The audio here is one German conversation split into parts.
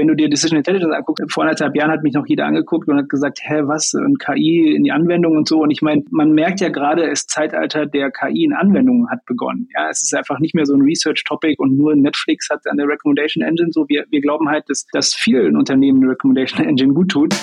wenn du dir Decision Intelligence anguckst, vor anderthalb Jahren hat mich noch jeder angeguckt und hat gesagt, hä, was, und KI in die Anwendung und so. Und ich meine, man merkt ja gerade, das Zeitalter der KI in Anwendungen hat begonnen. Ja, es ist einfach nicht mehr so ein Research-Topic und nur Netflix hat eine Recommendation Engine. So, wir, wir glauben halt, dass, dass vielen Unternehmen eine Recommendation Engine gut tut.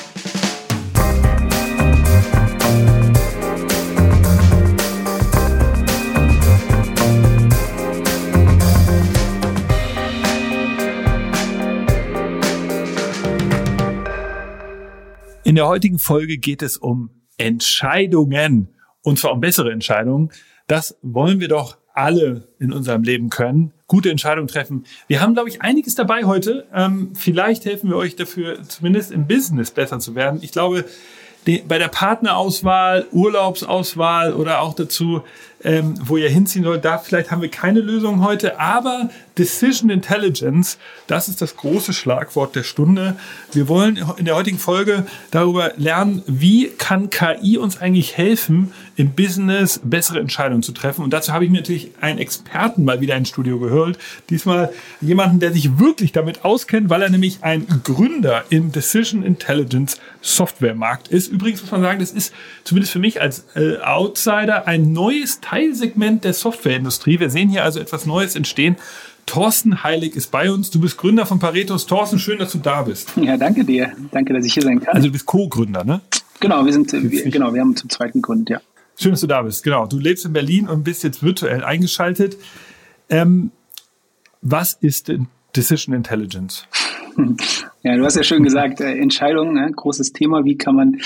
In der heutigen Folge geht es um Entscheidungen und zwar um bessere Entscheidungen. Das wollen wir doch alle in unserem Leben können. Gute Entscheidungen treffen. Wir haben, glaube ich, einiges dabei heute. Ähm, vielleicht helfen wir euch dafür, zumindest im Business besser zu werden. Ich glaube, bei der Partnerauswahl, Urlaubsauswahl oder auch dazu, ähm, wo ihr hinziehen wollt, da vielleicht haben wir keine Lösung heute, aber Decision Intelligence, das ist das große Schlagwort der Stunde. Wir wollen in der heutigen Folge darüber lernen, wie kann KI uns eigentlich helfen, im Business bessere Entscheidungen zu treffen. Und dazu habe ich mir natürlich einen Experten mal wieder ins Studio gehört. Diesmal jemanden, der sich wirklich damit auskennt, weil er nämlich ein Gründer im Decision Intelligence Softwaremarkt ist. Übrigens muss man sagen, das ist zumindest für mich als äh, Outsider ein neues Teilsegment der Softwareindustrie. Wir sehen hier also etwas Neues entstehen. Thorsten Heilig ist bei uns. Du bist Gründer von Paretos. Thorsten, schön, dass du da bist. Ja, danke dir. Danke, dass ich hier sein kann. Also du bist Co-Gründer, ne? Genau, wir sind, wir, genau, wir haben zum zweiten Grund, ja. Schön, dass du da bist. Genau, du lebst in Berlin und bist jetzt virtuell eingeschaltet. Ähm, was ist denn Decision Intelligence? Ja, du hast ja schön gesagt, äh, Entscheidungen, ne, großes Thema. Wie kann man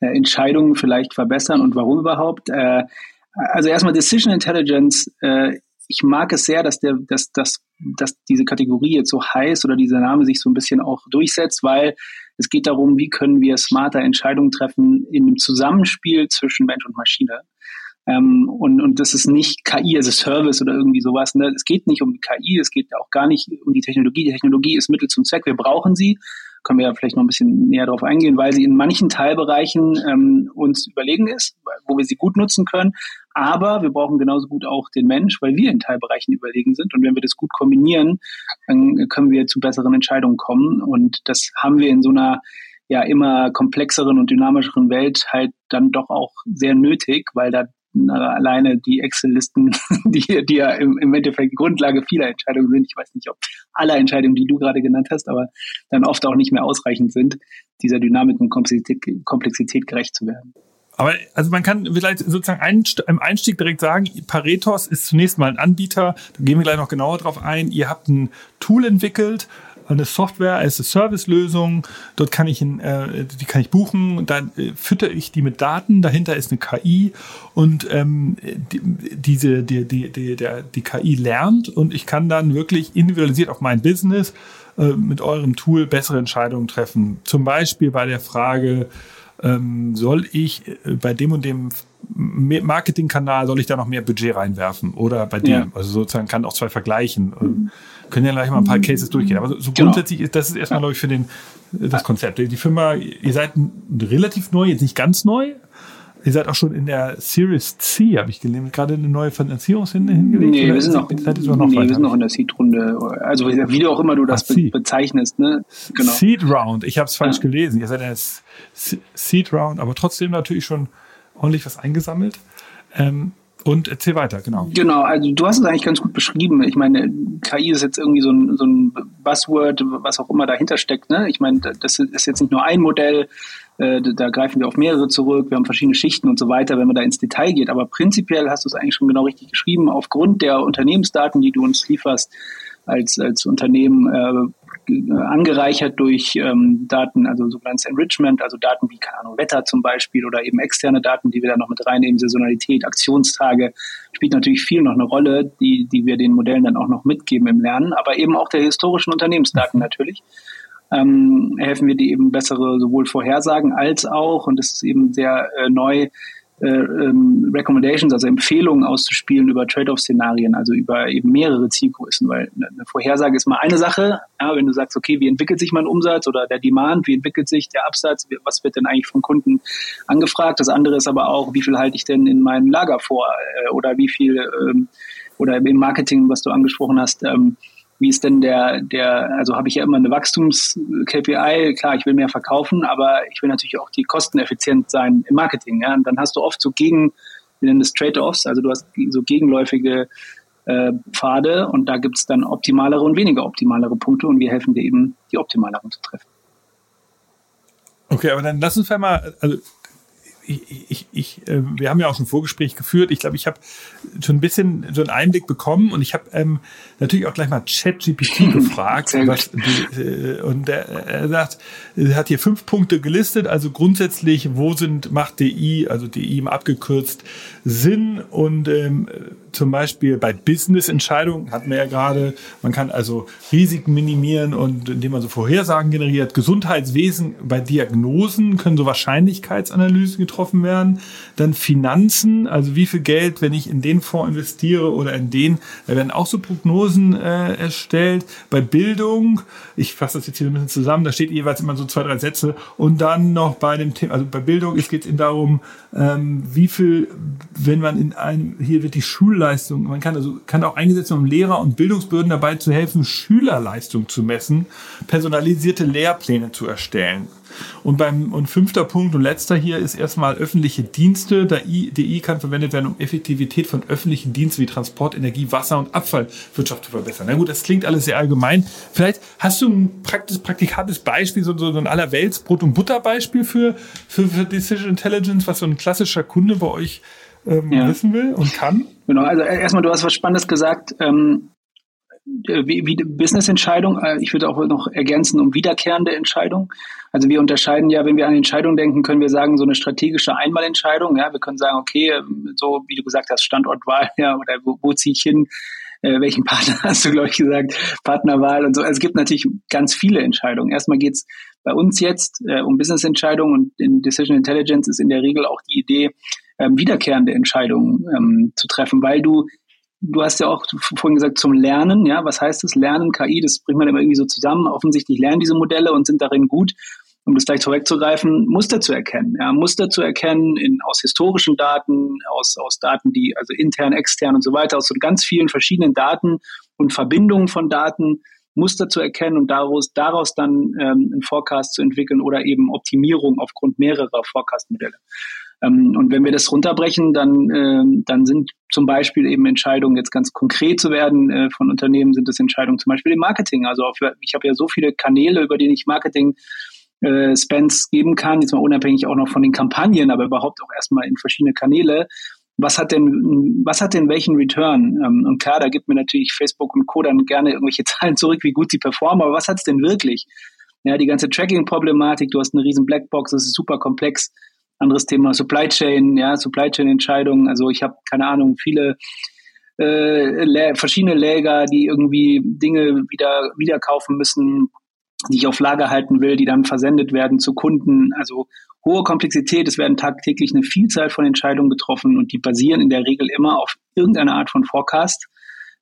äh, Entscheidungen vielleicht verbessern und warum überhaupt? Äh, also erstmal Decision Intelligence. Äh, ich mag es sehr, dass der, dass, dass, dass diese Kategorie jetzt so heiß oder dieser Name sich so ein bisschen auch durchsetzt, weil es geht darum, wie können wir smarter Entscheidungen treffen in einem Zusammenspiel zwischen Mensch und Maschine. Ähm, und, und das ist nicht KI as a Service oder irgendwie sowas. Ne? Es geht nicht um die KI, es geht auch gar nicht um die Technologie. Die Technologie ist Mittel zum Zweck. Wir brauchen sie. Können wir ja vielleicht noch ein bisschen näher darauf eingehen, weil sie in manchen Teilbereichen ähm, uns überlegen ist, wo wir sie gut nutzen können. Aber wir brauchen genauso gut auch den Mensch, weil wir in Teilbereichen überlegen sind. Und wenn wir das gut kombinieren, dann können wir zu besseren Entscheidungen kommen. Und das haben wir in so einer ja immer komplexeren und dynamischeren Welt halt dann doch auch sehr nötig, weil da alleine die Excel-Listen, die, die ja im, im Endeffekt Grundlage vieler Entscheidungen sind. Ich weiß nicht, ob alle Entscheidungen, die du gerade genannt hast, aber dann oft auch nicht mehr ausreichend sind, dieser Dynamik und Komplexität, Komplexität gerecht zu werden. Aber also man kann vielleicht sozusagen ein, im Einstieg direkt sagen, Paretos ist zunächst mal ein Anbieter, da gehen wir gleich noch genauer drauf ein. Ihr habt ein Tool entwickelt, eine Software als Service-Lösung. Dort kann ich, in, äh, die kann ich buchen. Dann äh, fütter ich die mit Daten. Dahinter ist eine KI und ähm, die, diese die, die, die, der, die KI lernt und ich kann dann wirklich individualisiert auf mein Business äh, mit eurem Tool bessere Entscheidungen treffen. Zum Beispiel bei der Frage ähm, soll ich äh, bei dem und dem Marketingkanal soll ich da noch mehr Budget reinwerfen oder bei dem, ja. also sozusagen kann auch zwei vergleichen. Mhm können ja gleich mal ein paar Cases durchgehen. Aber so, so genau. grundsätzlich ist das ist erstmal, glaube ich, für den, das Konzept. Die Firma, ihr seid relativ neu, jetzt nicht ganz neu. Ihr seid auch schon in der Series C, habe ich gelesen, gerade eine neue Finanzierungsrunde hingelegt. Nee, wir sind noch, noch, nee, wir sind noch in der Seed-Runde. Also wie du auch immer du das be bezeichnest. Ne? Genau. Seed Round, ich habe es falsch ja. gelesen. Ihr seid in der Seed Round, aber trotzdem natürlich schon ordentlich was eingesammelt. Ähm, und erzähl weiter, genau. Genau, also du hast es eigentlich ganz gut beschrieben. Ich meine, KI ist jetzt irgendwie so ein, so ein Buzzword, was auch immer dahinter steckt. Ne? Ich meine, das ist jetzt nicht nur ein Modell, äh, da greifen wir auf mehrere zurück, wir haben verschiedene Schichten und so weiter, wenn man da ins Detail geht. Aber prinzipiell hast du es eigentlich schon genau richtig geschrieben. Aufgrund der Unternehmensdaten, die du uns lieferst, als, als Unternehmen äh, angereichert durch ähm, Daten, also sogenanntes Enrichment, also Daten wie, keine Ahnung, Wetter zum Beispiel oder eben externe Daten, die wir da noch mit reinnehmen, Saisonalität, Aktionstage, spielt natürlich viel noch eine Rolle, die, die wir den Modellen dann auch noch mitgeben im Lernen, aber eben auch der historischen Unternehmensdaten natürlich. Ähm, helfen wir die eben bessere sowohl Vorhersagen als auch, und das ist eben sehr äh, neu, äh, ähm, Recommendations, also Empfehlungen auszuspielen über Trade-off-Szenarien, also über eben mehrere Zielgrößen, weil eine Vorhersage ist mal eine Sache, ja, wenn du sagst, okay, wie entwickelt sich mein Umsatz oder der Demand, wie entwickelt sich der Absatz, was wird denn eigentlich von Kunden angefragt, das andere ist aber auch, wie viel halte ich denn in meinem Lager vor äh, oder wie viel ähm, oder im Marketing, was du angesprochen hast, ähm, wie ist denn der, der, also habe ich ja immer eine Wachstums-KPI, klar, ich will mehr verkaufen, aber ich will natürlich auch die kosteneffizient sein im Marketing. Ja? Und dann hast du oft so gegen, wir nennen das Trade-offs, also du hast so gegenläufige äh, Pfade und da gibt es dann optimalere und weniger optimalere Punkte und wir helfen dir eben, die optimaleren zu treffen. Okay, aber dann lass uns mal, also ich, ich, ich, äh, wir haben ja auch schon ein Vorgespräch geführt. Ich glaube, ich habe schon ein bisschen so einen Einblick bekommen und ich habe ähm, natürlich auch gleich mal ChatGPT gefragt. was, äh, und er, er sagt, er hat hier fünf Punkte gelistet. Also grundsätzlich, wo sind, macht DI, also DI im abgekürzt, Sinn und ähm, zum Beispiel bei Business-Entscheidungen hatten wir ja gerade, man kann also Risiken minimieren und indem man so Vorhersagen generiert. Gesundheitswesen bei Diagnosen können so Wahrscheinlichkeitsanalysen getroffen werden. Dann Finanzen, also wie viel Geld, wenn ich in den Fonds investiere oder in den, da werden auch so Prognosen äh, erstellt. Bei Bildung, ich fasse das jetzt hier ein bisschen zusammen, da steht jeweils immer so zwei, drei Sätze. Und dann noch bei dem Thema, also bei Bildung, es geht eben darum, ähm, wie viel, wenn man in einem, hier wird die Schulleistung, man kann also, kann auch eingesetzt werden, um Lehrer und Bildungsbehörden dabei zu helfen, Schülerleistung zu messen, personalisierte Lehrpläne zu erstellen. Und beim und fünfter Punkt und letzter hier ist erstmal öffentliche Dienste. Der DI kann verwendet werden, um Effektivität von öffentlichen Diensten wie Transport, Energie, Wasser und Abfallwirtschaft zu verbessern. Na gut, das klingt alles sehr allgemein. Vielleicht hast du ein praktisch, praktikantes Beispiel, so, so ein allerwelts Brot- und Butter-Beispiel für, für, für Decision Intelligence, was so ein klassischer Kunde bei euch ähm, ja. wissen will und kann? Genau, also erstmal, du hast was Spannendes gesagt. Ähm, wie, wie Business-Entscheidung. Äh, ich würde auch noch ergänzen um wiederkehrende Entscheidung. Also wir unterscheiden ja, wenn wir an Entscheidungen denken, können wir sagen, so eine strategische Einmalentscheidung. Ja, wir können sagen, okay, so wie du gesagt hast, Standortwahl, ja, oder wo, wo ziehe ich hin? Äh, welchen Partner hast du, glaube ich, gesagt? Partnerwahl und so. Also es gibt natürlich ganz viele Entscheidungen. Erstmal geht's bei uns jetzt äh, um Business-Entscheidungen und in Decision Intelligence ist in der Regel auch die Idee, ähm, wiederkehrende Entscheidungen ähm, zu treffen, weil du du hast ja auch vorhin gesagt zum Lernen, ja, was heißt das? Lernen, KI, das bringt man immer irgendwie so zusammen. Offensichtlich lernen diese Modelle und sind darin gut, um das gleich vorwegzugreifen, Muster zu erkennen. Ja, Muster zu erkennen in, aus historischen Daten, aus, aus Daten, die, also intern, extern und so weiter, aus so ganz vielen verschiedenen Daten und Verbindungen von Daten, Muster zu erkennen und daraus, daraus dann ähm, einen Forecast zu entwickeln oder eben Optimierung aufgrund mehrerer Forecast-Modelle. Ähm, und wenn wir das runterbrechen, dann, äh, dann sind zum Beispiel eben Entscheidungen, jetzt ganz konkret zu werden äh, von Unternehmen, sind es Entscheidungen zum Beispiel im Marketing. Also auf, ich habe ja so viele Kanäle, über die ich Marketing äh, Spends geben kann, jetzt mal unabhängig auch noch von den Kampagnen, aber überhaupt auch erstmal in verschiedene Kanäle. Was hat denn, was hat denn welchen Return? Ähm, und klar, da gibt mir natürlich Facebook und Co. dann gerne irgendwelche Zahlen zurück, wie gut sie performen, aber was hat es denn wirklich? Ja, die ganze Tracking-Problematik, du hast eine riesen Blackbox, das ist super komplex anderes Thema Supply Chain, ja, Supply Chain Entscheidungen. Also ich habe keine Ahnung, viele äh, verschiedene Läger, die irgendwie Dinge wieder wieder kaufen müssen, die ich auf Lager halten will, die dann versendet werden zu Kunden. Also hohe Komplexität. Es werden tagtäglich eine Vielzahl von Entscheidungen getroffen und die basieren in der Regel immer auf irgendeiner Art von Forecast.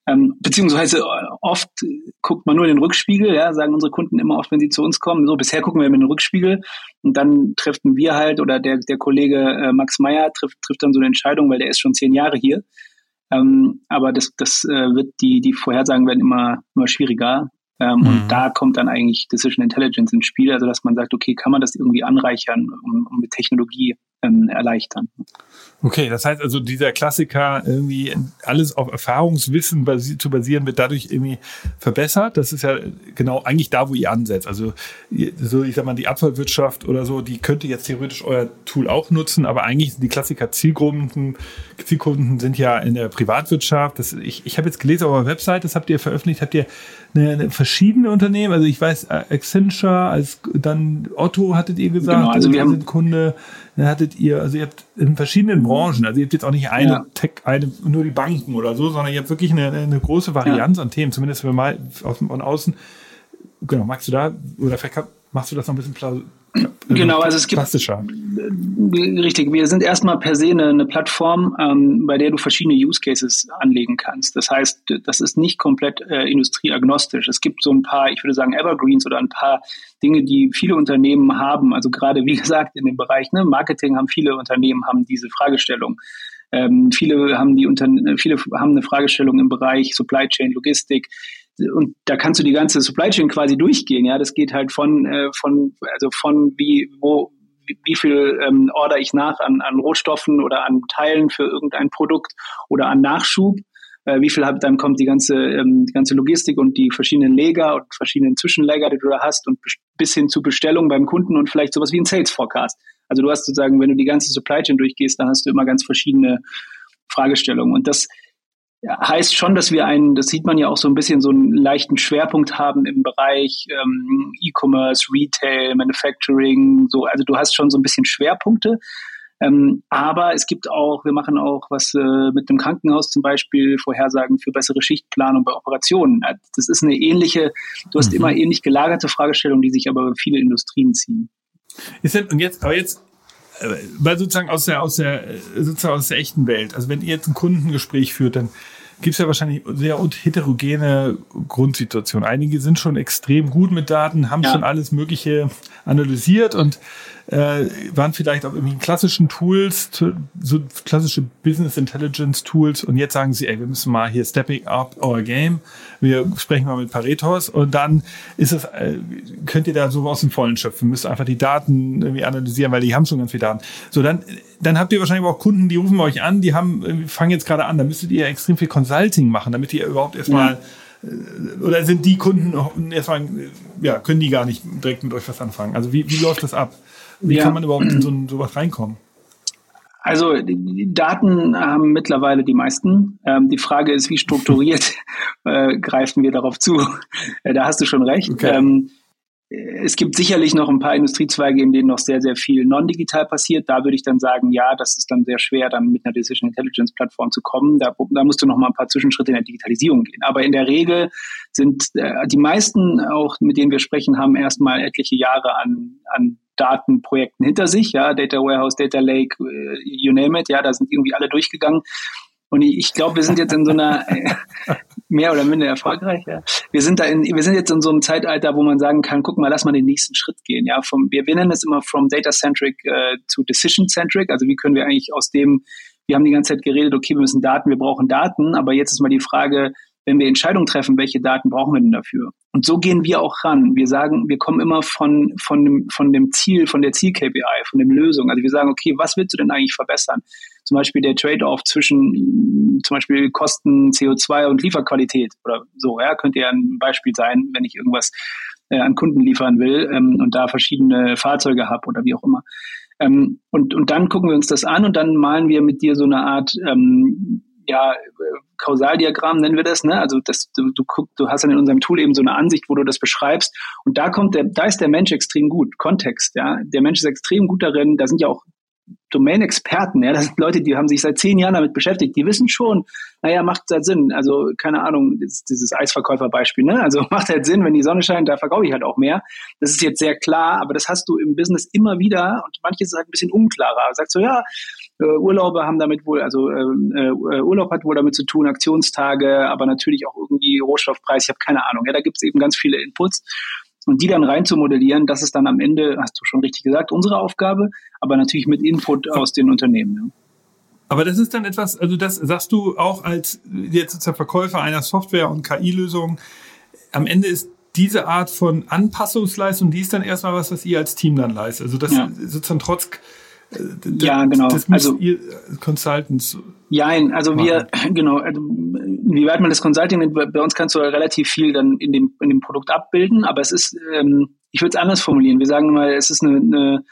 Ähm, beziehungsweise äh, oft guckt man nur in den Rückspiegel, ja, sagen unsere Kunden immer oft, wenn sie zu uns kommen. So, bisher gucken wir in den Rückspiegel und dann treffen wir halt oder der, der Kollege äh, Max Meyer trifft, trifft dann so eine Entscheidung, weil der ist schon zehn Jahre hier. Ähm, aber das, das äh, wird die, die Vorhersagen werden immer, immer schwieriger. Ähm, mhm. Und da kommt dann eigentlich Decision Intelligence ins Spiel, also dass man sagt, okay, kann man das irgendwie anreichern, um, um mit Technologie ähm, erleichtern. Okay, das heißt also, dieser Klassiker, irgendwie alles auf Erfahrungswissen basi zu basieren, wird dadurch irgendwie verbessert. Das ist ja genau eigentlich da, wo ihr ansetzt. Also, so, ich sag mal, die Abfallwirtschaft oder so, die könnte jetzt theoretisch euer Tool auch nutzen, aber eigentlich sind die Klassiker Zielgruppen, Zielkunden sind ja in der Privatwirtschaft. Das, ich ich habe jetzt gelesen auf eurer Website, das habt ihr veröffentlicht, habt ihr eine, verschiedene Unternehmen, also ich weiß, äh, Accenture, als dann Otto hattet ihr gesagt, genau, also wir haben Kunde, dann hattet ihr, also ihr habt in verschiedenen Branchen, also ihr habt jetzt auch nicht eine ja. Tech, eine, nur die Banken oder so, sondern ihr habt wirklich eine, eine große Varianz ja. an Themen, zumindest wenn wir mal von außen, genau, magst du da, oder vielleicht machst du das noch ein bisschen Genau, also es gibt klassischer. Richtig, wir sind erstmal per se eine, eine Plattform, ähm, bei der du verschiedene Use Cases anlegen kannst. Das heißt, das ist nicht komplett äh, industrieagnostisch. Es gibt so ein paar, ich würde sagen, Evergreens oder ein paar Dinge, die viele Unternehmen haben. Also gerade wie gesagt in dem Bereich ne, Marketing haben viele Unternehmen haben diese Fragestellung. Ähm, viele haben die Unter viele haben eine Fragestellung im Bereich Supply Chain, Logistik und da kannst du die ganze Supply Chain quasi durchgehen. Ja, das geht halt von äh, von also von wie wo wie viel ähm, order ich nach an, an Rohstoffen oder an Teilen für irgendein Produkt oder an Nachschub. Äh, wie viel hab, dann kommt die ganze, ähm, die ganze Logistik und die verschiedenen Lager und verschiedenen Zwischenlager, die du da hast und bis hin zu Bestellung beim Kunden und vielleicht sowas wie ein Sales Forecast. Also du hast sozusagen, wenn du die ganze Supply Chain durchgehst, dann hast du immer ganz verschiedene Fragestellungen. Und das heißt schon, dass wir einen, das sieht man ja auch so ein bisschen, so einen leichten Schwerpunkt haben im Bereich ähm, E-Commerce, Retail, Manufacturing, so. Also du hast schon so ein bisschen Schwerpunkte. Ähm, aber es gibt auch, wir machen auch was äh, mit dem Krankenhaus zum Beispiel, Vorhersagen für bessere Schichtplanung bei Operationen. Das ist eine ähnliche, du hast mhm. immer ähnlich gelagerte Fragestellungen, die sich aber viele Industrien ziehen. Ist denn, und jetzt, aber jetzt, äh, weil sozusagen aus der, aus der, sozusagen aus der echten Welt, also wenn ihr jetzt ein Kundengespräch führt, dann gibt es ja wahrscheinlich sehr heterogene Grundsituationen. Einige sind schon extrem gut mit Daten, haben ja. schon alles Mögliche analysiert und äh, waren vielleicht auch irgendwie klassischen Tools, so klassische Business Intelligence Tools und jetzt sagen sie, ey, wir müssen mal hier stepping up our game. Wir sprechen mal mit Paretos und dann ist es, äh, könnt ihr da so aus dem Vollen schöpfen, müsst einfach die Daten irgendwie analysieren, weil die haben schon ganz viele Daten. So, dann, dann habt ihr wahrscheinlich auch Kunden, die rufen euch an, die haben, fangen jetzt gerade an, da müsstet ihr extrem viel Consulting machen, damit ihr überhaupt erstmal ja äh, oder sind die Kunden erstmal, ja, können die gar nicht direkt mit euch was anfangen? Also wie, wie läuft das ab? Wie ja. kann man überhaupt in so sowas reinkommen? Also die Daten haben mittlerweile die meisten. Ähm, die Frage ist, wie strukturiert äh, greifen wir darauf zu? Äh, da hast du schon recht. Okay. Ähm, es gibt sicherlich noch ein paar Industriezweige, in denen noch sehr, sehr viel non-digital passiert. Da würde ich dann sagen, ja, das ist dann sehr schwer, dann mit einer Decision Intelligence Plattform zu kommen. Da, da musst du noch mal ein paar Zwischenschritte in der Digitalisierung gehen. Aber in der Regel sind äh, die meisten, auch mit denen wir sprechen, haben erstmal etliche Jahre an, an Datenprojekten hinter sich, ja, Data Warehouse, Data Lake, äh, you name it, ja, da sind irgendwie alle durchgegangen. Und ich glaube, wir sind jetzt in so einer mehr oder minder erfolgreich. Ja. Wir sind da in, wir sind jetzt in so einem Zeitalter, wo man sagen kann, guck mal, lass mal den nächsten Schritt gehen. Ja, vom, wir, wir nennen es immer from data centric äh, zu decision centric. Also wie können wir eigentlich aus dem, wir haben die ganze Zeit geredet, okay, wir müssen Daten, wir brauchen Daten, aber jetzt ist mal die Frage, wenn wir Entscheidungen treffen, welche Daten brauchen wir denn dafür? Und so gehen wir auch ran. Wir sagen, wir kommen immer von, von, dem, von dem Ziel, von der Ziel-KPI, von der Lösung. Also wir sagen, okay, was willst du denn eigentlich verbessern? Zum Beispiel der Trade-off zwischen zum Beispiel Kosten, CO2 und Lieferqualität oder so, ja, könnte ja ein Beispiel sein, wenn ich irgendwas äh, an Kunden liefern will ähm, und da verschiedene Fahrzeuge habe oder wie auch immer. Ähm, und, und dann gucken wir uns das an und dann malen wir mit dir so eine Art ähm, ja, Kausaldiagramm nennen wir das, ne? Also das, du, du, du hast dann in unserem Tool eben so eine Ansicht, wo du das beschreibst. Und da kommt der, da ist der Mensch extrem gut. Kontext, ja. Der Mensch ist extrem gut darin. Da sind ja auch Domain-Experten, ja, das sind Leute, die haben sich seit zehn Jahren damit beschäftigt, die wissen schon, naja, macht halt Sinn. Also, keine Ahnung, dieses, Eisverkäuferbeispiel, ne? Also macht halt Sinn, wenn die Sonne scheint, da verkaufe ich halt auch mehr. Das ist jetzt sehr klar, aber das hast du im Business immer wieder und manches ist halt ein bisschen unklarer. Sagt so, ja, äh, Urlaube haben damit wohl, also ähm, äh, Urlaub hat wohl damit zu tun, Aktionstage, aber natürlich auch irgendwie Rohstoffpreis, ich habe keine Ahnung. Ja, da gibt es eben ganz viele Inputs. Und die dann rein zu modellieren, das ist dann am Ende, hast du schon richtig gesagt, unsere Aufgabe, aber natürlich mit Input aus den Unternehmen. Ja. Aber das ist dann etwas, also das sagst du auch als jetzt der Verkäufer einer Software- und KI-Lösung. Am Ende ist diese Art von Anpassungsleistung, die ist dann erstmal was, was ihr als Team dann leistet. Also das ja. sozusagen trotz ja, genau. Das also ihr Consultants. Ja, also machen. wir, genau, also, wie weit man das Consulting nennt, bei uns kannst du relativ viel dann in dem, in dem Produkt abbilden, aber es ist, ähm, ich würde es anders formulieren. Wir sagen mal, es ist eine, eine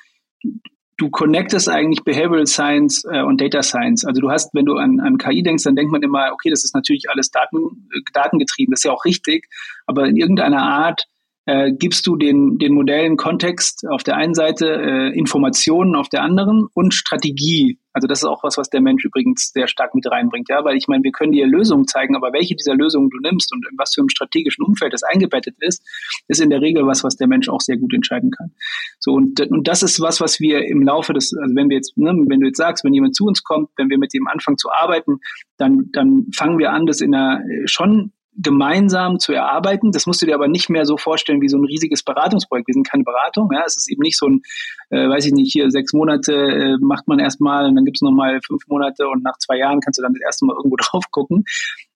du connectest eigentlich Behavioral Science äh, und Data Science. Also du hast, wenn du an, an KI denkst, dann denkt man immer, okay, das ist natürlich alles Daten, äh, datengetrieben, das ist ja auch richtig, aber in irgendeiner Art äh, gibst du den, den Modellen Kontext auf der einen Seite, äh, Informationen auf der anderen und Strategie. Also das ist auch was, was der Mensch übrigens sehr stark mit reinbringt, ja, weil ich meine, wir können dir Lösungen zeigen, aber welche dieser Lösungen du nimmst und in was für einem strategischen Umfeld das eingebettet ist, ist in der Regel was, was der Mensch auch sehr gut entscheiden kann. So und, und das ist was, was wir im Laufe des, also wenn wir jetzt, ne, wenn du jetzt sagst, wenn jemand zu uns kommt, wenn wir mit dem anfangen zu arbeiten, dann, dann fangen wir an, das in einer schon gemeinsam zu erarbeiten. Das musst du dir aber nicht mehr so vorstellen wie so ein riesiges Beratungsprojekt. Wir sind keine Beratung. Ja. Es ist eben nicht so ein, äh, weiß ich nicht, hier sechs Monate äh, macht man erstmal und dann gibt es nochmal fünf Monate und nach zwei Jahren kannst du dann das erste Mal irgendwo drauf gucken.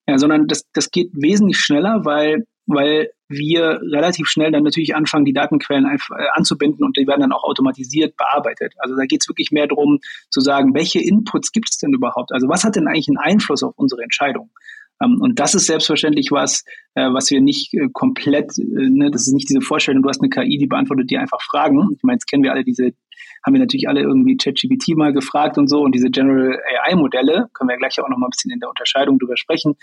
Ja, sondern das, das geht wesentlich schneller, weil weil wir relativ schnell dann natürlich anfangen, die Datenquellen äh, anzubinden und die werden dann auch automatisiert bearbeitet. Also da geht es wirklich mehr darum zu sagen, welche Inputs gibt es denn überhaupt? Also was hat denn eigentlich einen Einfluss auf unsere Entscheidung? Ähm, und das ist selbstverständlich was, äh, was wir nicht äh, komplett, ne, das ist nicht diese Vorstellung, du hast eine KI, die beantwortet dir einfach Fragen. Ich meine, jetzt kennen wir alle diese, haben wir natürlich alle irgendwie ChatGPT mal gefragt und so und diese General AI-Modelle, können wir gleich auch noch mal ein bisschen in der Unterscheidung drüber sprechen.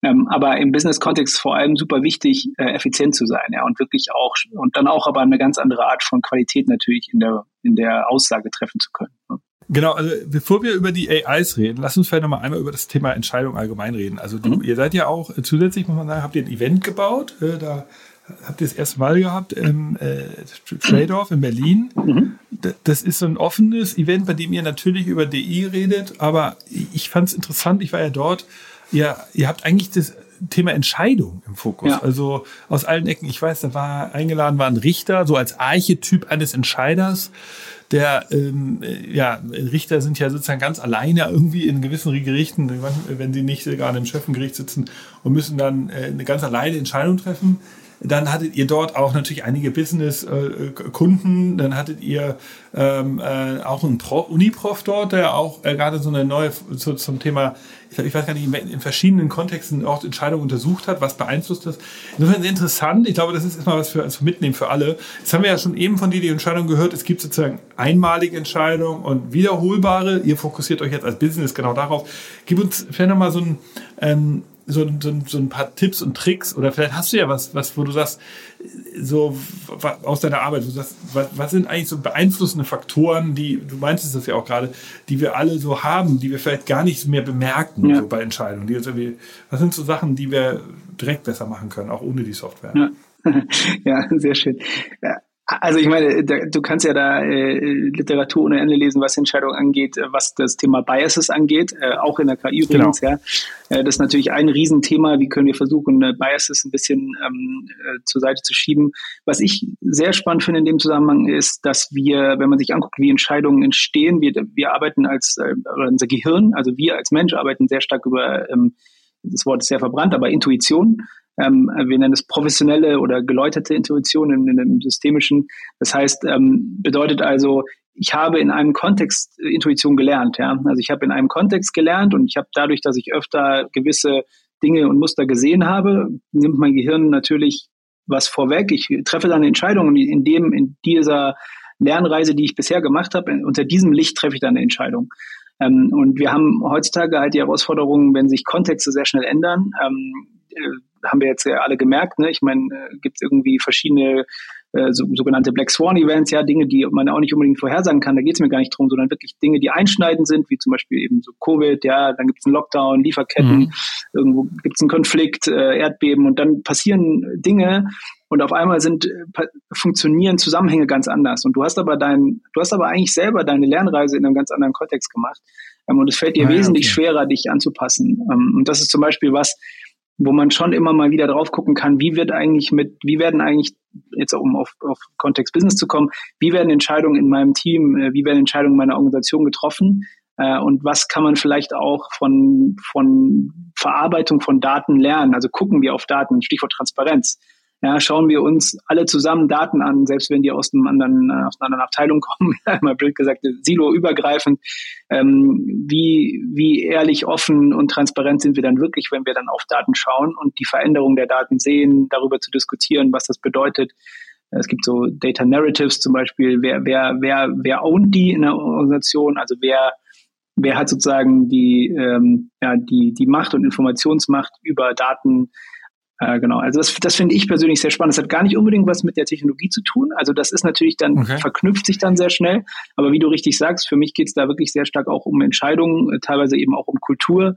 Ähm, aber im Business-Kontext vor allem super wichtig, äh, effizient zu sein, ja, und wirklich auch, und dann auch aber eine ganz andere Art von Qualität natürlich in der, in der Aussage treffen zu können. Ne? Genau, also bevor wir über die AIs reden, lass uns vielleicht nochmal einmal über das Thema Entscheidung allgemein reden. Also du, mhm. ihr seid ja auch äh, zusätzlich, muss man sagen, habt ihr ein Event gebaut, äh, da habt ihr das erste Mal gehabt im äh, Trade-off in Berlin. Mhm. Das ist so ein offenes Event, bei dem ihr natürlich über DI redet, aber ich fand es interessant, ich war ja dort, ihr, ihr habt eigentlich das Thema Entscheidung im Fokus. Ja. Also aus allen Ecken, ich weiß, da war eingeladen, war ein Richter, so als Archetyp eines Entscheiders. Der, ähm, ja, Richter sind ja sozusagen ganz alleine irgendwie in gewissen Gerichten, wenn sie nicht gerade im Schöffengericht sitzen und müssen dann äh, eine ganz alleine Entscheidung treffen. Dann hattet ihr dort auch natürlich einige Business-Kunden. Äh, dann hattet ihr ähm, äh, auch einen Pro Uniprof dort, der auch äh, gerade so eine neue so, zum Thema, ich, ich weiß gar nicht, in, verschiedenen Kontexten auch Entscheidungen untersucht hat. Was beeinflusst das? Insofern sehr interessant. Ich glaube, das ist erstmal was für also Mitnehmen für alle. Jetzt haben wir ja schon eben von dir die Entscheidung gehört. Es gibt sozusagen einmalige Entscheidungen und wiederholbare. Ihr fokussiert euch jetzt als Business genau darauf. Gib uns vielleicht nochmal so ein ähm, so, so, so ein paar Tipps und Tricks oder vielleicht hast du ja was, was wo du sagst, so aus deiner Arbeit, du sagst, was, was sind eigentlich so beeinflussende Faktoren, die, du meinst es ja auch gerade, die wir alle so haben, die wir vielleicht gar nicht mehr bemerken ja. so bei Entscheidungen. Die uns irgendwie, was sind so Sachen, die wir direkt besser machen können, auch ohne die Software? Ja, ja sehr schön. Ja, also ich meine, da, du kannst ja da äh, Literatur ohne Ende lesen, was Entscheidungen angeht, äh, was das Thema Biases angeht, äh, auch in der KI genau. übrigens, genau. ja. Äh, das ist natürlich ein Riesenthema. Wie können wir versuchen, äh, Biases ein bisschen ähm, äh, zur Seite zu schieben? Was ich sehr spannend finde in dem Zusammenhang ist, dass wir, wenn man sich anguckt, wie Entscheidungen entstehen, wir, wir arbeiten als, äh, unser Gehirn, also wir als Mensch arbeiten sehr stark über, ähm, das Wort ist sehr verbrannt, aber Intuition ähm, wir nennen es professionelle oder geläuterte Intuition in, in dem systemischen. Das heißt, ähm, bedeutet also, ich habe in einem Kontext äh, Intuition gelernt. Ja? Also ich habe in einem Kontext gelernt und ich habe dadurch, dass ich öfter gewisse Dinge und Muster gesehen habe, nimmt mein Gehirn natürlich was vorweg. Ich treffe dann eine Entscheidung und in dem, in dieser Lernreise, die ich bisher gemacht habe, unter diesem Licht treffe ich dann eine Entscheidung. Ähm, und wir haben heutzutage halt die Herausforderung, wenn sich Kontexte sehr schnell ändern, ähm, äh, haben wir jetzt ja alle gemerkt, ne? Ich meine, äh, gibt es irgendwie verschiedene äh, so, sogenannte Black Swan Events, ja, Dinge, die man auch nicht unbedingt vorhersagen kann, da geht es mir gar nicht drum, sondern wirklich Dinge, die einschneidend sind, wie zum Beispiel eben so Covid, ja, dann gibt es einen Lockdown, Lieferketten, mhm. irgendwo gibt es einen Konflikt, äh, Erdbeben und dann passieren Dinge und auf einmal sind äh, funktionieren Zusammenhänge ganz anders. Und du hast aber dein, du hast aber eigentlich selber deine Lernreise in einem ganz anderen Kontext gemacht. Ähm, und es fällt dir ah, wesentlich okay. schwerer, dich anzupassen. Ähm, und das ist zum Beispiel was, wo man schon immer mal wieder drauf gucken kann, wie wird eigentlich mit, wie werden eigentlich, jetzt um auf, auf Kontext Business zu kommen, wie werden Entscheidungen in meinem Team, äh, wie werden Entscheidungen meiner Organisation getroffen? Äh, und was kann man vielleicht auch von, von Verarbeitung von Daten lernen, also gucken wir auf Daten, Stichwort Transparenz ja, schauen wir uns alle zusammen Daten an, selbst wenn die aus, einem anderen, äh, aus einer anderen Abteilung kommen, einmal blöd gesagt, silo-übergreifend. Ähm, wie, wie ehrlich, offen und transparent sind wir dann wirklich, wenn wir dann auf Daten schauen und die Veränderung der Daten sehen, darüber zu diskutieren, was das bedeutet. Es gibt so Data Narratives zum Beispiel, wer, wer, wer, wer ownt die in der Organisation, also wer, wer hat sozusagen die, ähm, ja, die, die Macht und Informationsmacht über Daten, äh, genau, also das, das finde ich persönlich sehr spannend. Das hat gar nicht unbedingt was mit der Technologie zu tun. Also das ist natürlich dann, okay. verknüpft sich dann sehr schnell. Aber wie du richtig sagst, für mich geht es da wirklich sehr stark auch um Entscheidungen, äh, teilweise eben auch um Kultur,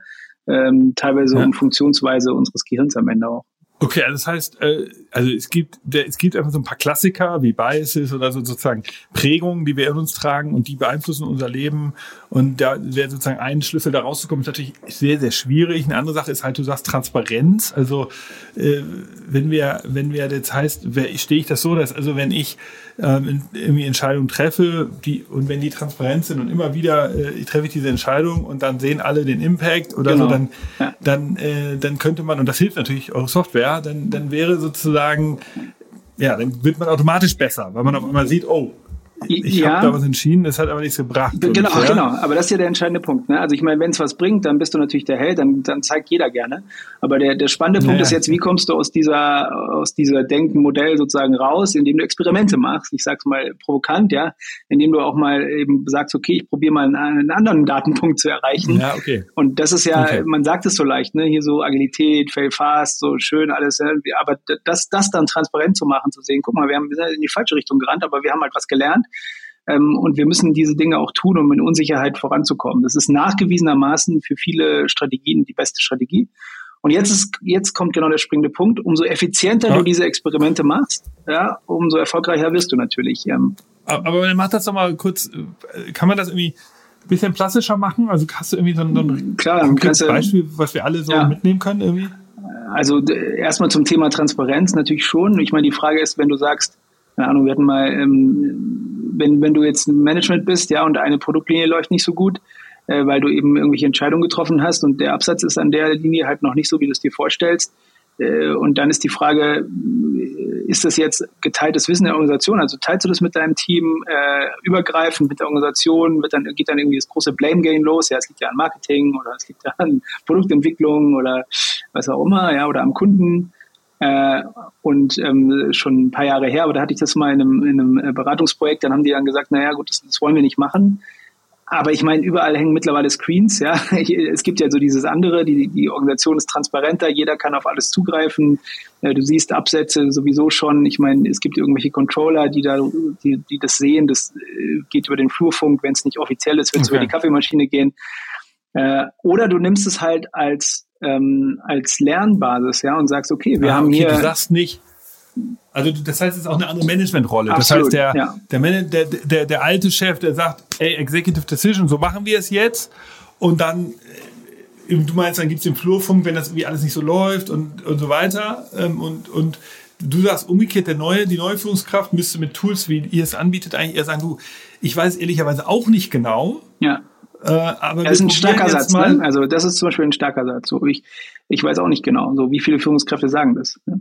ähm, teilweise ja. um Funktionsweise unseres Gehirns am Ende auch. Okay, also das heißt, äh, also es gibt, es gibt einfach so ein paar Klassiker wie Biases oder so sozusagen Prägungen, die wir in uns tragen und die beeinflussen unser Leben. Und da wäre sozusagen ein Schlüssel da rauszukommen, ist natürlich sehr, sehr schwierig. Eine andere Sache ist halt, du sagst Transparenz. Also äh, wenn wir, wenn wir jetzt heißt, stehe ich das so, dass also wenn ich ähm, irgendwie Entscheidungen treffe, die und wenn die transparent sind und immer wieder äh, treffe ich diese Entscheidung und dann sehen alle den Impact oder genau. so, dann, ja. dann, äh, dann könnte man, und das hilft natürlich eure Software, dann, dann wäre sozusagen, ja, dann wird man automatisch besser, weil man auf einmal sieht, oh, ich ja. habe da was entschieden, das hat aber nichts gebracht. Genau, ach, genau. Aber das ist ja der entscheidende Punkt. Ne? Also ich meine, wenn es was bringt, dann bist du natürlich der Held, dann, dann zeigt jeder gerne. Aber der, der spannende Punkt ja. ist jetzt, wie kommst du aus dieser, aus dieser Denkenmodell sozusagen raus, indem du Experimente machst. Ich sag's mal provokant, ja, indem du auch mal eben sagst, okay, ich probiere mal einen, einen, anderen Datenpunkt zu erreichen. Ja, okay. Und das ist ja, okay. man sagt es so leicht, ne? Hier so Agilität, fail fast, so schön alles. Aber das, das dann transparent zu machen, zu sehen, guck mal, wir haben wir sind in die falsche Richtung gerannt, aber wir haben halt was gelernt ähm, und wir müssen diese Dinge auch tun, um in Unsicherheit voranzukommen. Das ist nachgewiesenermaßen für viele Strategien die beste Strategie. Und jetzt ist, jetzt kommt genau der springende Punkt. Umso effizienter ja. du diese Experimente machst, ja, umso erfolgreicher wirst du natürlich. Ähm. Aber man macht das doch mal kurz, äh, kann man das irgendwie ein bisschen plastischer machen? Also hast du irgendwie so ein, so ein Klar, Beispiel, was wir alle so ja. mitnehmen können irgendwie? Also erstmal zum Thema Transparenz natürlich schon. Ich meine, die Frage ist, wenn du sagst, keine Ahnung, wir hatten mal, ähm, wenn, wenn du jetzt ein Management bist, ja, und eine Produktlinie läuft nicht so gut, äh, weil du eben irgendwelche Entscheidungen getroffen hast und der Absatz ist an der Linie halt noch nicht so, wie du es dir vorstellst. Äh, und dann ist die Frage, ist das jetzt geteiltes Wissen der Organisation? Also teilst du das mit deinem Team äh, übergreifend mit der Organisation? Wird dann, geht dann irgendwie das große Blame Game los? Ja, es liegt ja an Marketing oder es liegt ja an Produktentwicklung oder was auch immer, ja, oder am Kunden. Äh, und ähm, schon ein paar Jahre her, aber da hatte ich das mal in einem, in einem äh, Beratungsprojekt, dann haben die dann gesagt, naja gut, das, das wollen wir nicht machen. Aber ich meine, überall hängen mittlerweile Screens, ja. Es gibt ja so dieses andere, die, die Organisation ist transparenter, jeder kann auf alles zugreifen. Äh, du siehst Absätze sowieso schon. Ich meine, es gibt irgendwelche Controller, die da, die, die das sehen. Das äh, geht über den Flurfunk, wenn es nicht offiziell ist, wird es okay. über die Kaffeemaschine gehen. Oder du nimmst es halt als ähm, als Lernbasis, ja, und sagst, okay, wir ah, haben okay, hier. Du sagst nicht, also das heißt, es ist auch eine andere Managementrolle. Das heißt, der, ja. der, der, der, der alte Chef, der sagt, ey, Executive Decision, so machen wir es jetzt. Und dann, äh, du meinst, dann gibt es den Flurfunk, wenn das irgendwie alles nicht so läuft und, und so weiter. Ähm, und, und du sagst umgekehrt, der neue, die neue Führungskraft müsste mit Tools, wie ihr es anbietet, eigentlich eher sagen, du, ich weiß ehrlicherweise auch nicht genau. Ja. Äh, aber das ist ein starker Satz. Ne? Also das ist zum Beispiel ein starker Satz. So, ich, ich weiß auch nicht genau, so wie viele Führungskräfte sagen das. Ne?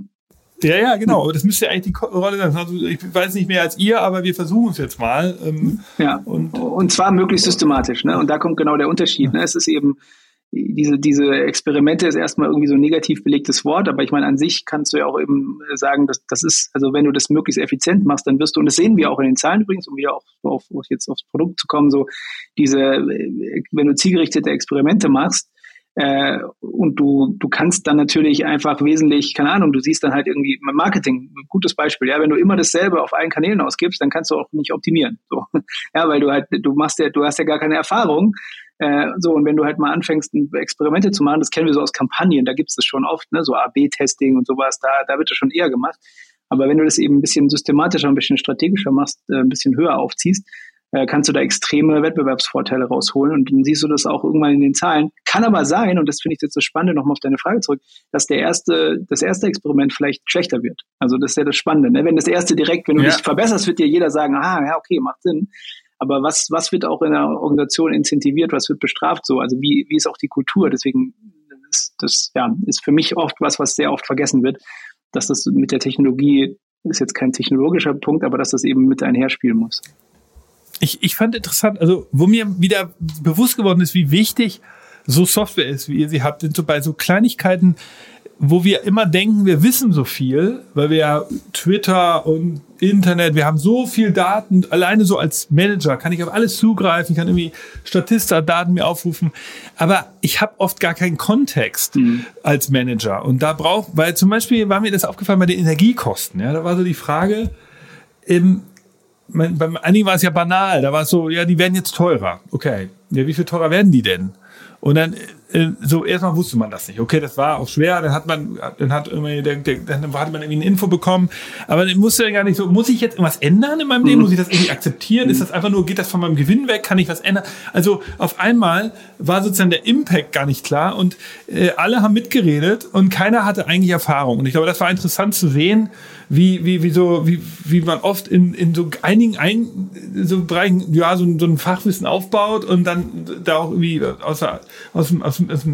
Ja, ja, genau. Das müsste eigentlich die Rolle sein. Also ich weiß nicht mehr als ihr, aber wir versuchen es jetzt mal. Ähm, ja. Und, und zwar möglichst systematisch. Ne? Und da kommt genau der Unterschied. Ne? Es ist eben diese, diese Experimente ist erstmal irgendwie so ein negativ belegtes Wort, aber ich meine, an sich kannst du ja auch eben sagen, dass das ist, also wenn du das möglichst effizient machst, dann wirst du, und das sehen wir auch in den Zahlen übrigens, um wieder auch auf, jetzt aufs Produkt zu kommen, so diese, wenn du zielgerichtete Experimente machst, äh, und du, du kannst dann natürlich einfach wesentlich, keine Ahnung, du siehst dann halt irgendwie Marketing, gutes Beispiel, ja, wenn du immer dasselbe auf allen Kanälen ausgibst, dann kannst du auch nicht optimieren. So. Ja, weil du halt, du machst ja, du hast ja gar keine Erfahrung. Äh, so, und wenn du halt mal anfängst, Experimente zu machen, das kennen wir so aus Kampagnen, da gibt es das schon oft, ne, so AB-Testing und sowas, da, da wird das schon eher gemacht. Aber wenn du das eben ein bisschen systematischer, ein bisschen strategischer machst, äh, ein bisschen höher aufziehst, äh, kannst du da extreme Wettbewerbsvorteile rausholen und dann siehst du das auch irgendwann in den Zahlen. Kann aber sein, und das finde ich jetzt das Spannende, nochmal auf deine Frage zurück, dass der erste, das erste Experiment vielleicht schlechter wird. Also das ist ja das Spannende. Ne? Wenn das erste direkt, wenn du ja. dich verbesserst, wird dir jeder sagen, ah, ja, okay, macht Sinn. Aber was, was wird auch in der Organisation incentiviert, was wird bestraft so? Also wie, wie ist auch die Kultur? Deswegen ist das ja, ist für mich oft was, was sehr oft vergessen wird, dass das mit der Technologie ist jetzt kein technologischer Punkt, aber dass das eben mit einherspielen muss ich, ich fand interessant, also wo mir wieder bewusst geworden ist, wie wichtig so Software ist, wie ihr sie habt, sind so bei so Kleinigkeiten, wo wir immer denken, wir wissen so viel, weil wir ja Twitter und Internet, wir haben so viel Daten, alleine so als Manager kann ich auf alles zugreifen, ich kann irgendwie Statista-Daten mir aufrufen, aber ich habe oft gar keinen Kontext mhm. als Manager und da braucht, weil zum Beispiel war mir das aufgefallen bei den Energiekosten, ja, da war so die Frage, ähm, beim einigen war es ja banal. Da war es so, ja, die werden jetzt teurer. Okay. Ja, wie viel teurer werden die denn? Und dann, äh, so erstmal wusste man das nicht. Okay, das war auch schwer. Dann hat man, dann hat irgendwie, dann hatte man irgendwie eine Info bekommen. Aber dann musste ja gar nicht so, muss ich jetzt irgendwas ändern in meinem Leben? Mhm. Muss ich das irgendwie akzeptieren? Ist das einfach nur, geht das von meinem Gewinn weg? Kann ich was ändern? Also auf einmal war sozusagen der Impact gar nicht klar und äh, alle haben mitgeredet und keiner hatte eigentlich Erfahrung. Und ich glaube, das war interessant zu sehen, wie, wie, wie, so, wie, wie man oft in, in so einigen ein, so Bereichen ja, so, so ein Fachwissen aufbaut und dann da auch irgendwie aus, aus, aus aus, aus,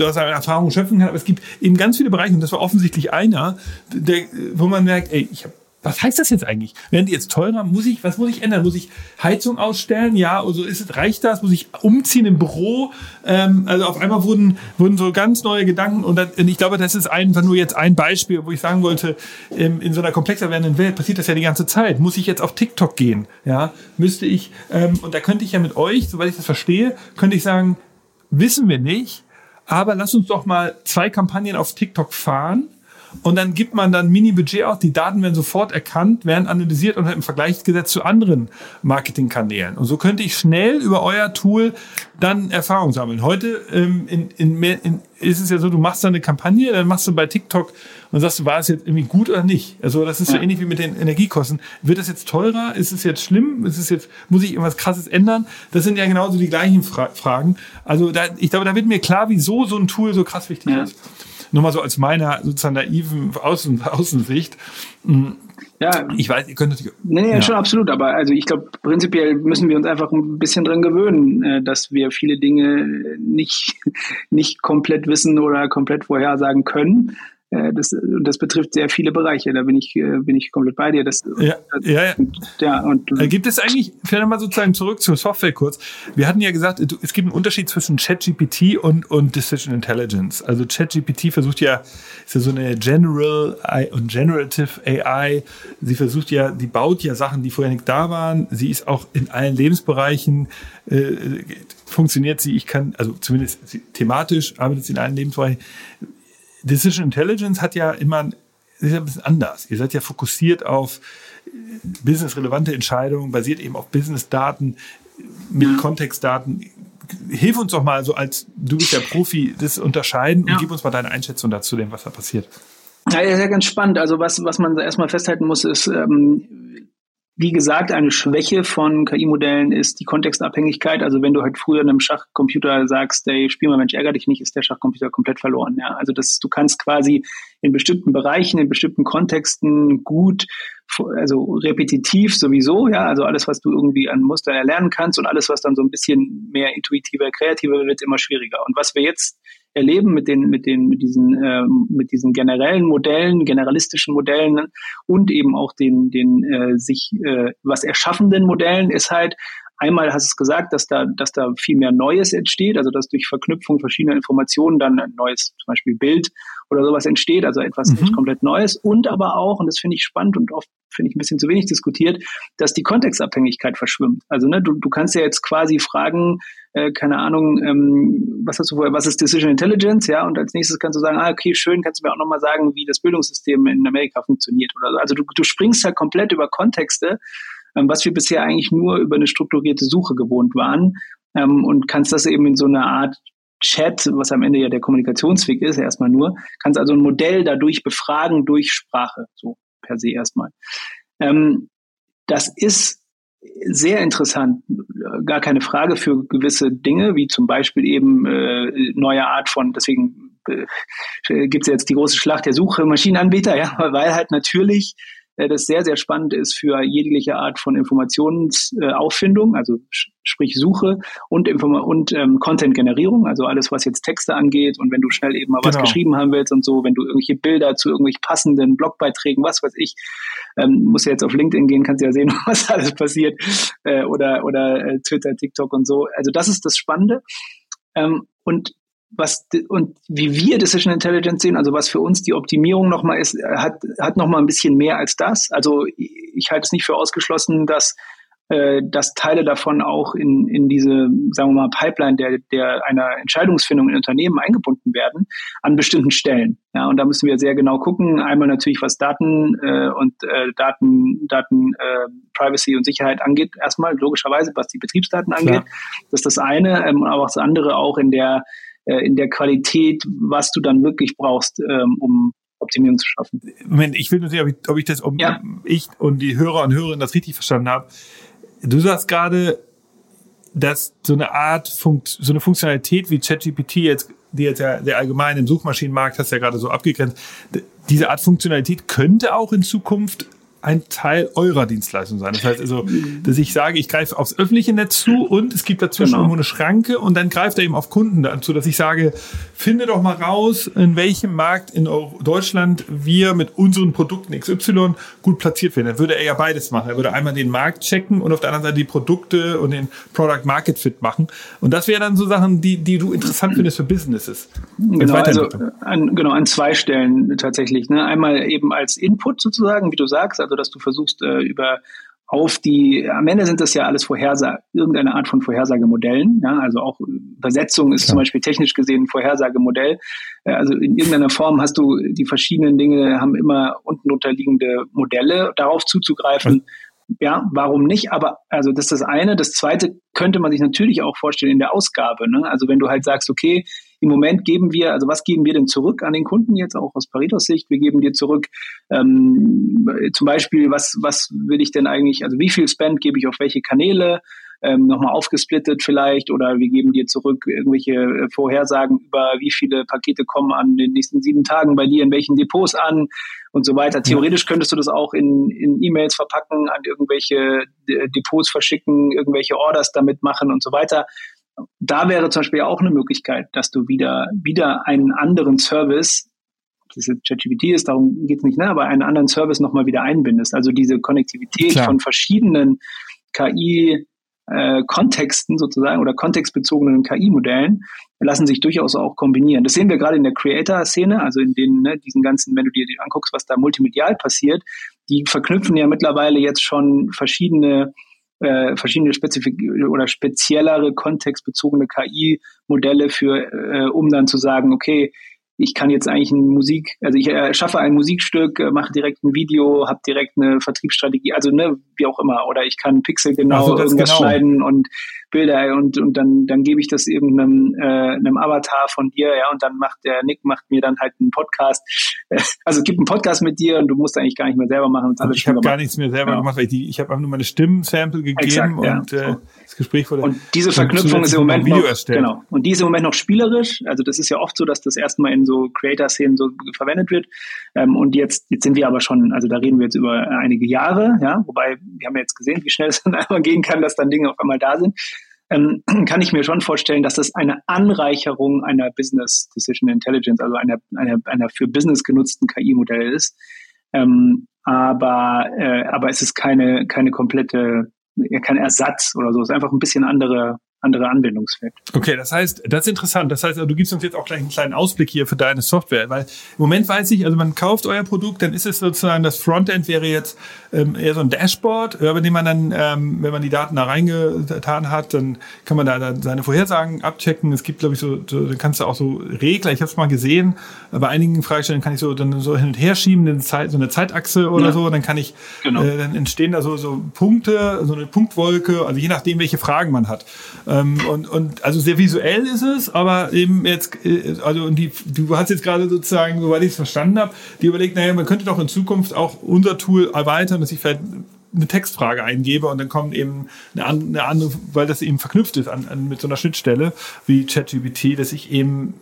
aus einer Erfahrung schöpfen kann. Aber es gibt eben ganz viele Bereiche, und das war offensichtlich einer, der, wo man merkt, ey, ich habe was heißt das jetzt eigentlich? Werden die jetzt teurer? Muss ich, was muss ich ändern? Muss ich Heizung ausstellen? Ja, also ist reicht das? Muss ich umziehen im Büro? Ähm, also auf einmal wurden, wurden so ganz neue Gedanken und, dann, und ich glaube, das ist einfach nur jetzt ein Beispiel, wo ich sagen wollte, ähm, in so einer komplexer werdenden Welt passiert das ja die ganze Zeit. Muss ich jetzt auf TikTok gehen? Ja, müsste ich, ähm, und da könnte ich ja mit euch, soweit ich das verstehe, könnte ich sagen, wissen wir nicht, aber lass uns doch mal zwei Kampagnen auf TikTok fahren und dann gibt man dann Mini-Budget aus. Die Daten werden sofort erkannt, werden analysiert und im Vergleich gesetzt zu anderen Marketingkanälen. Und so könnte ich schnell über euer Tool dann Erfahrung sammeln. Heute ähm, in, in, in, ist es ja so, du machst da eine Kampagne, dann machst du bei TikTok und sagst du, war es jetzt irgendwie gut oder nicht? Also das ist so ähnlich wie mit den Energiekosten. Wird es jetzt teurer? Ist es jetzt schlimm? Ist es jetzt, muss ich irgendwas krasses ändern? Das sind ja genauso die gleichen Fra Fragen. Also da, ich glaube, da wird mir klar, wieso so ein Tool so krass wichtig ja. ist. Nur mal so als meiner sozusagen naiven Außen, Außensicht. Hm. Ja, ich weiß, ihr könnt natürlich. Nee, nee ja. schon absolut. Aber also ich glaube, prinzipiell müssen wir uns einfach ein bisschen dran gewöhnen, äh, dass wir viele Dinge nicht, nicht komplett wissen oder komplett vorhersagen können. Äh, das, das betrifft sehr viele Bereiche. Da bin ich, äh, bin ich komplett bei dir. Das, ja, ja, ja. Und, ja und, äh, gibt es eigentlich, vielleicht mal sozusagen zurück zur Software kurz. Wir hatten ja gesagt, es gibt einen Unterschied zwischen ChatGPT und, und Decision Intelligence. Also ChatGPT versucht ja, ist ja so eine General und Generative AI. Sie versucht ja, die baut ja Sachen, die vorher nicht da waren. Sie ist auch in allen Lebensbereichen äh, funktioniert sie. Ich kann, also zumindest thematisch arbeitet sie in allen Lebensbereichen Decision Intelligence hat ja immer ist ja ein bisschen anders. Ihr seid ja fokussiert auf businessrelevante Entscheidungen, basiert eben auf Business-Daten mit ja. Kontextdaten. Hilf uns doch mal, so als du bist ja Profi, das unterscheiden ja. und gib uns mal deine Einschätzung dazu, dem, was da passiert. Ja, ist ja ganz spannend. Also was, was man erstmal festhalten muss, ist, ähm, wie gesagt, eine Schwäche von KI-Modellen ist die Kontextabhängigkeit. Also wenn du halt früher einem Schachcomputer sagst, ey, spiel mal Mensch, ärger dich nicht, ist der Schachcomputer komplett verloren. Ja, also das, du kannst quasi in bestimmten Bereichen, in bestimmten Kontexten gut, also repetitiv sowieso, ja, also alles, was du irgendwie an Mustern erlernen kannst und alles, was dann so ein bisschen mehr intuitiver, kreativer wird, immer schwieriger. Und was wir jetzt erleben mit den, mit den, mit diesen, äh, mit diesen generellen Modellen, generalistischen Modellen und eben auch den, den äh, sich äh, was erschaffenden Modellen ist halt, Einmal hast du es gesagt, dass da, dass da viel mehr Neues entsteht, also dass durch Verknüpfung verschiedener Informationen dann ein neues, zum Beispiel Bild oder sowas entsteht, also etwas mhm. komplett Neues. Und aber auch, und das finde ich spannend und oft finde ich ein bisschen zu wenig diskutiert, dass die Kontextabhängigkeit verschwimmt. Also ne, du, du kannst ja jetzt quasi fragen, äh, keine Ahnung, ähm, was hast du vorher, was ist Decision Intelligence, ja, und als nächstes kannst du sagen, ah, okay, schön, kannst du mir auch nochmal sagen, wie das Bildungssystem in Amerika funktioniert oder so. Also du, du springst halt komplett über Kontexte was wir bisher eigentlich nur über eine strukturierte Suche gewohnt waren ähm, und kannst das eben in so einer Art Chat, was am Ende ja der Kommunikationsweg ist, erstmal nur, kannst also ein Modell dadurch befragen durch Sprache, so per se erstmal. Ähm, das ist sehr interessant, gar keine Frage für gewisse Dinge, wie zum Beispiel eben äh, neue Art von, deswegen äh, gibt es jetzt die große Schlacht der Suche Maschinenanbieter, ja, weil halt natürlich äh, das sehr, sehr spannend ist für jegliche Art von Informationsauffindung, also sprich Suche und, Inform und ähm, Content-Generierung, also alles, was jetzt Texte angeht und wenn du schnell eben mal genau. was geschrieben haben willst und so, wenn du irgendwelche Bilder zu irgendwelchen passenden Blogbeiträgen, was weiß ich, ähm, musst ja jetzt auf LinkedIn gehen, kannst ja sehen, was alles passiert äh, oder, oder äh, Twitter, TikTok und so. Also das ist das Spannende. Ähm, und was und wie wir Decision Intelligence sehen, also was für uns die Optimierung nochmal ist, hat, hat nochmal ein bisschen mehr als das. Also ich halte es nicht für ausgeschlossen, dass, äh, dass Teile davon auch in, in diese, sagen wir mal, Pipeline der, der einer Entscheidungsfindung in Unternehmen eingebunden werden, an bestimmten Stellen. Ja, und da müssen wir sehr genau gucken. Einmal natürlich, was Daten äh, und äh, Daten, Daten äh, Privacy und Sicherheit angeht, erstmal logischerweise, was die Betriebsdaten angeht. Klar. Das ist das eine, ähm, aber auch das andere auch in der äh, in der Qualität, was du dann wirklich brauchst, ähm, um Optimierung zu schaffen. Moment, ich will nur sehen, ob ich, ob ich das, ob ja. ich und die Hörer und Hörerinnen das richtig verstanden habe. Du sagst gerade, dass so eine Art, Funkt, so eine Funktionalität wie ChatGPT jetzt, die jetzt ja der allgemein im Suchmaschinenmarkt hast ja gerade so abgegrenzt, diese Art Funktionalität könnte auch in Zukunft ein Teil eurer Dienstleistung sein. Das heißt also, dass ich sage, ich greife aufs öffentliche Netz zu und es gibt dazwischen genau. eine Schranke und dann greift er eben auf Kunden dazu, dass ich sage, finde doch mal raus, in welchem Markt in Deutschland wir mit unseren Produkten XY gut platziert werden. Dann würde er ja beides machen. Er würde einmal den Markt checken und auf der anderen Seite die Produkte und den Product Market Fit machen. Und das wäre dann so Sachen, die, die du interessant findest für Businesses. Genau, also an, genau, an zwei Stellen tatsächlich. Ne? Einmal eben als Input sozusagen, wie du sagst, also dass du versuchst äh, über auf die, am Ende sind das ja alles Vorhersage, irgendeine Art von Vorhersagemodellen. Ja, also auch Übersetzung ist ja. zum Beispiel technisch gesehen ein Vorhersagemodell. Äh, also in irgendeiner Form hast du die verschiedenen Dinge, haben immer unten unterliegende Modelle, darauf zuzugreifen. Ja, warum nicht? Aber also das ist das eine. Das zweite könnte man sich natürlich auch vorstellen in der Ausgabe. Ne? Also wenn du halt sagst, okay, im Moment geben wir, also was geben wir denn zurück an den Kunden jetzt auch aus Paritos Sicht? Wir geben dir zurück ähm, zum Beispiel, was, was will ich denn eigentlich, also wie viel Spend gebe ich auf welche Kanäle? ähm, nochmal aufgesplittet vielleicht oder wir geben dir zurück irgendwelche äh, Vorhersagen über wie viele Pakete kommen an den nächsten sieben Tagen bei dir in welchen Depots an und so weiter. Theoretisch könntest du das auch in, in E-Mails verpacken, an irgendwelche äh, Depots verschicken, irgendwelche Orders damit machen und so weiter da wäre zum Beispiel auch eine Möglichkeit, dass du wieder, wieder einen anderen Service, das jetzt ChatGPT ist, darum geht es nicht, ne, aber einen anderen Service nochmal wieder einbindest. Also diese Konnektivität Klar. von verschiedenen KI äh, Kontexten sozusagen oder kontextbezogenen KI-Modellen lassen sich durchaus auch kombinieren. Das sehen wir gerade in der Creator-Szene, also in den, ne, diesen ganzen, wenn du dir anguckst, was da multimedial passiert, die verknüpfen ja mittlerweile jetzt schon verschiedene äh, verschiedene spezifik oder speziellere kontextbezogene KI-Modelle für, äh, um dann zu sagen, okay, ich kann jetzt eigentlich ein Musik, also ich erschaffe ein Musikstück, äh, mache direkt ein Video, habe direkt eine Vertriebsstrategie, also ne, wie auch immer, oder ich kann Pixel genau also irgendwas genau. schneiden und Bilder und, und dann, dann gebe ich das irgendeinem äh, einem Avatar von dir, ja, und dann macht der Nick macht mir dann halt einen Podcast. Also es gibt einen Podcast mit dir und du musst eigentlich gar nicht mehr selber machen. Also ich habe gar nichts mehr selber genau. gemacht, weil ich, die, ich habe einfach nur meine Stimmensample gegeben Exakt, und ja. äh, das Gespräch wurde. Und diese Verknüpfung ist im Moment noch, genau. Und die ist im Moment noch spielerisch. Also das ist ja oft so, dass das erstmal in so Creator-Szenen so verwendet wird. Ähm, und jetzt, jetzt sind wir aber schon, also da reden wir jetzt über einige Jahre, ja, wobei wir haben ja jetzt gesehen, wie schnell es dann einmal gehen kann, dass dann Dinge auf einmal da sind ähm, kann ich mir schon vorstellen, dass das eine Anreicherung einer Business Decision Intelligence, also einer, einer, einer für Business genutzten KI-Modell ist. Ähm, aber, äh, aber es ist keine, keine komplette, kein Ersatz oder so. Es ist einfach ein bisschen andere, andere Anwendungsfeld. Okay, das heißt, das ist interessant. Das heißt, also, du gibst uns jetzt auch gleich einen kleinen Ausblick hier für deine Software, weil im Moment weiß ich, also man kauft euer Produkt, dann ist es sozusagen, das Frontend wäre jetzt ähm, eher so ein Dashboard, über dem man dann, ähm, wenn man die Daten da reingetan hat, dann kann man da dann seine Vorhersagen abchecken. Es gibt, glaube ich, so, so, dann kannst du auch so Regler, ich habe es mal gesehen, bei einigen Fragestellungen kann ich so dann so hin und her schieben, eine Zeit, so eine Zeitachse oder ja. so, dann kann ich, genau. äh, dann entstehen da so, so Punkte, so eine Punktwolke, also je nachdem, welche Fragen man hat. Ähm, und, und also sehr visuell ist es, aber eben jetzt, äh, also und die, du hast jetzt gerade sozusagen, soweit ich es verstanden habe, die überlegt, naja, man könnte doch in Zukunft auch unser Tool erweitern, dass ich vielleicht eine Textfrage eingebe und dann kommt eben eine, andere, weil das eben verknüpft ist an, an mit so einer Schnittstelle wie ChatGPT, dass ich eben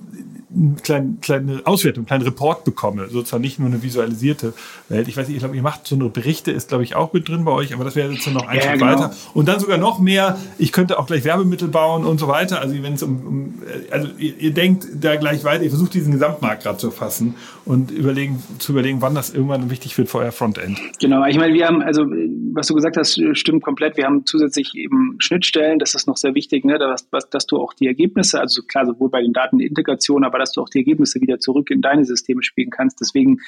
eine kleine, kleine Auswertung, einen kleinen Report bekomme, sozusagen nicht nur eine visualisierte Welt. Ich weiß nicht, ich glaube, ihr macht so eine Berichte, ist glaube ich auch mit drin bei euch, aber das wäre jetzt noch ein ja, Schritt genau. weiter. Und dann sogar noch mehr, ich könnte auch gleich Werbemittel bauen und so weiter. Also wenn es um, um also ihr, ihr, denkt da gleich weiter, ihr versucht diesen Gesamtmarkt gerade zu erfassen und überlegen, zu überlegen, wann das irgendwann wichtig wird für euer Frontend. Genau, ich meine, wir haben, also was du gesagt hast, stimmt komplett. Wir haben zusätzlich eben Schnittstellen, das ist noch sehr wichtig, ne, dass, dass du auch die Ergebnisse, also klar, sowohl bei den Datenintegrationen, aber dass du auch die Ergebnisse wieder zurück in deine Systeme spielen kannst. Deswegen,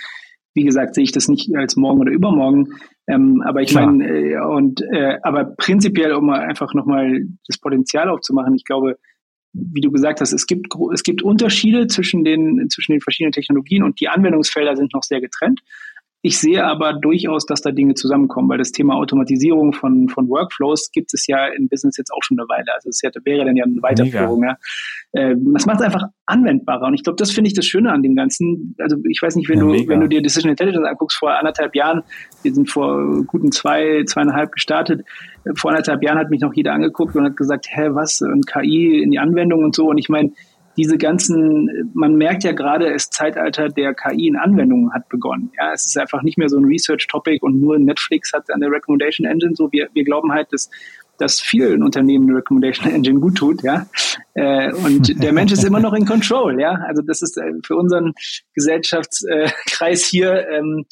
wie gesagt, sehe ich das nicht als morgen oder übermorgen. Ähm, aber ich meine, äh, und äh, aber prinzipiell, um einfach nochmal das Potenzial aufzumachen, ich glaube, wie du gesagt hast, es gibt, es gibt Unterschiede zwischen den, zwischen den verschiedenen Technologien und die Anwendungsfelder sind noch sehr getrennt. Ich sehe aber durchaus, dass da Dinge zusammenkommen, weil das Thema Automatisierung von, von Workflows gibt es ja in Business jetzt auch schon eine Weile. Also es wäre dann ja eine Weiterführung. Ja. Äh, das macht es einfach anwendbarer. Und ich glaube, das finde ich das Schöne an dem Ganzen. Also ich weiß nicht, wenn ja, du, mega. wenn du dir Decision Intelligence anguckst, vor anderthalb Jahren, wir sind vor guten zwei, zweieinhalb gestartet, vor anderthalb Jahren hat mich noch jeder angeguckt und hat gesagt, hä, was, und KI in die Anwendung und so. Und ich meine, diese ganzen, man merkt ja gerade, das Zeitalter der KI in Anwendungen hat begonnen. Ja, es ist einfach nicht mehr so ein Research-Topic und nur Netflix hat eine Recommendation Engine. So, wir, wir glauben halt, dass dass vielen Unternehmen eine Recommendation Engine gut tut, ja. Äh, und der Mensch ist immer noch in Control, ja. Also das ist äh, für unseren Gesellschaftskreis hier ähm,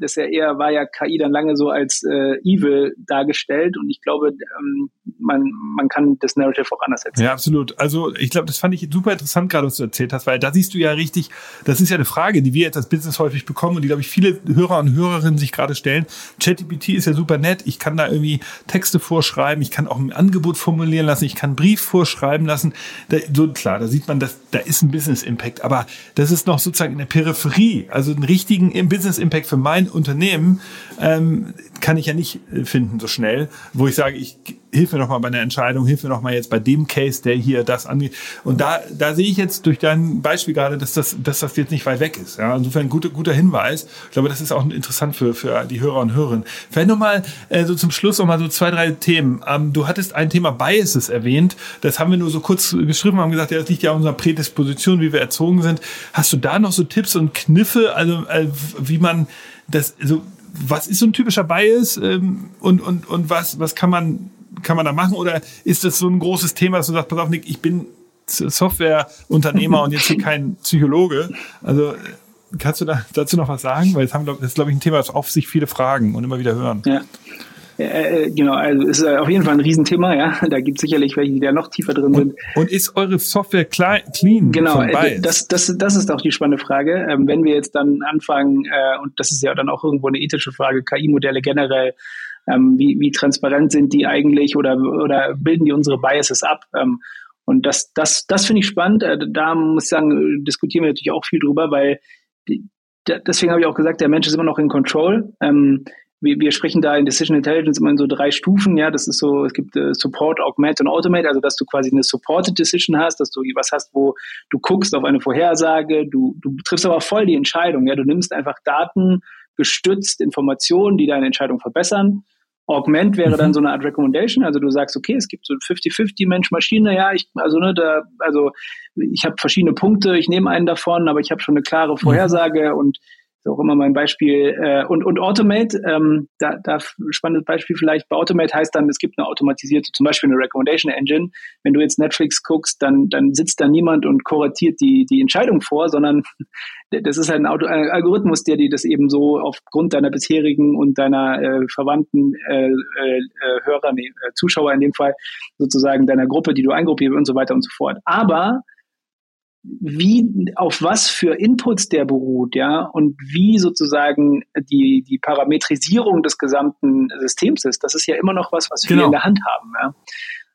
das ja eher war ja KI dann lange so als äh, evil dargestellt und ich glaube, ähm, man, man kann das Narrative auch anders erzählen. Ja, absolut. Also ich glaube, das fand ich super interessant gerade, was du erzählt hast, weil da siehst du ja richtig, das ist ja eine Frage, die wir jetzt als Business häufig bekommen und die, glaube ich, viele Hörer und Hörerinnen sich gerade stellen. ChatGPT ist ja super nett, ich kann da irgendwie Texte vorschreiben, ich kann auch ein Angebot formulieren lassen, ich kann einen Brief vorschreiben lassen. Da, so klar, da sieht man, dass da ist ein Business Impact, aber das ist noch sozusagen in der Peripherie, also einen richtigen Business Impact für mein Unternehmen ähm, kann ich ja nicht äh, finden so schnell, wo ich sage, ich hilf mir doch mal bei einer Entscheidung, hilf mir doch mal jetzt bei dem Case, der hier das angeht. Und da, da sehe ich jetzt durch dein Beispiel gerade, dass das, dass das jetzt nicht weit weg ist. Ja, insofern ein guter, guter Hinweis. Ich glaube, das ist auch interessant für, für die Hörer und Hörerinnen. Vielleicht nochmal äh, so zum Schluss nochmal so zwei, drei Themen. Ähm, du hattest ein Thema Biases erwähnt. Das haben wir nur so kurz geschrieben, haben gesagt, ja, das liegt ja an unserer Prädisposition, wie wir erzogen sind. Hast du da noch so Tipps und Kniffe, also äh, wie man das, so, was ist so ein typischer Bias ähm, und, und, und was, was kann man, kann man da machen? Oder ist das so ein großes Thema, dass du sagst, pass auf, Nick, ich bin Softwareunternehmer und jetzt hier kein Psychologe. Also kannst du da dazu noch was sagen? Weil das, haben, das ist, glaube ich, ein Thema, das auf sich viele fragen und immer wieder hören. Ja. Äh, äh, genau, also ist äh, auf jeden Fall ein Riesenthema, ja. Da gibt es sicherlich welche, die da noch tiefer drin sind. Und ist eure Software clean? Genau, das, das, das ist auch die spannende Frage. Ähm, wenn wir jetzt dann anfangen, äh, und das ist ja dann auch irgendwo eine ethische Frage, KI-Modelle generell, ähm, wie, wie transparent sind die eigentlich oder, oder bilden die unsere Biases ab? Ähm, und das, das, das finde ich spannend. Äh, da muss ich sagen, diskutieren wir natürlich auch viel drüber, weil die, deswegen habe ich auch gesagt, der Mensch ist immer noch in Control. Ähm, wir, wir sprechen da in Decision Intelligence immer in so drei Stufen. Ja, das ist so, es gibt äh, Support, Augment und Automate, also dass du quasi eine Supported Decision hast, dass du was hast, wo du guckst auf eine Vorhersage, du, du triffst aber voll die Entscheidung. Ja, du nimmst einfach Daten gestützt Informationen, die deine Entscheidung verbessern. Augment wäre mhm. dann so eine Art Recommendation, also du sagst, okay, es gibt so 50-50 Mensch-Maschine, ja, ich, also ne, da, also ich habe verschiedene Punkte, ich nehme einen davon, aber ich habe schon eine klare mhm. Vorhersage mhm. und ist auch immer mein Beispiel. Äh, und, und Automate, ähm, da, da spannendes Beispiel vielleicht, bei Automate heißt dann, es gibt eine automatisierte, zum Beispiel eine Recommendation Engine. Wenn du jetzt Netflix guckst, dann, dann sitzt da niemand und kuratiert die, die Entscheidung vor, sondern das ist halt ein, Auto, ein Algorithmus, der dir das eben so aufgrund deiner bisherigen und deiner äh, Verwandten äh, äh, äh Hörer, nee, äh, Zuschauer in dem Fall, sozusagen deiner Gruppe, die du eingruppierst und so weiter und so fort. Aber wie, auf was für Inputs der beruht, ja, und wie sozusagen die, die Parametrisierung des gesamten Systems ist, das ist ja immer noch was, was genau. wir in der Hand haben, ja.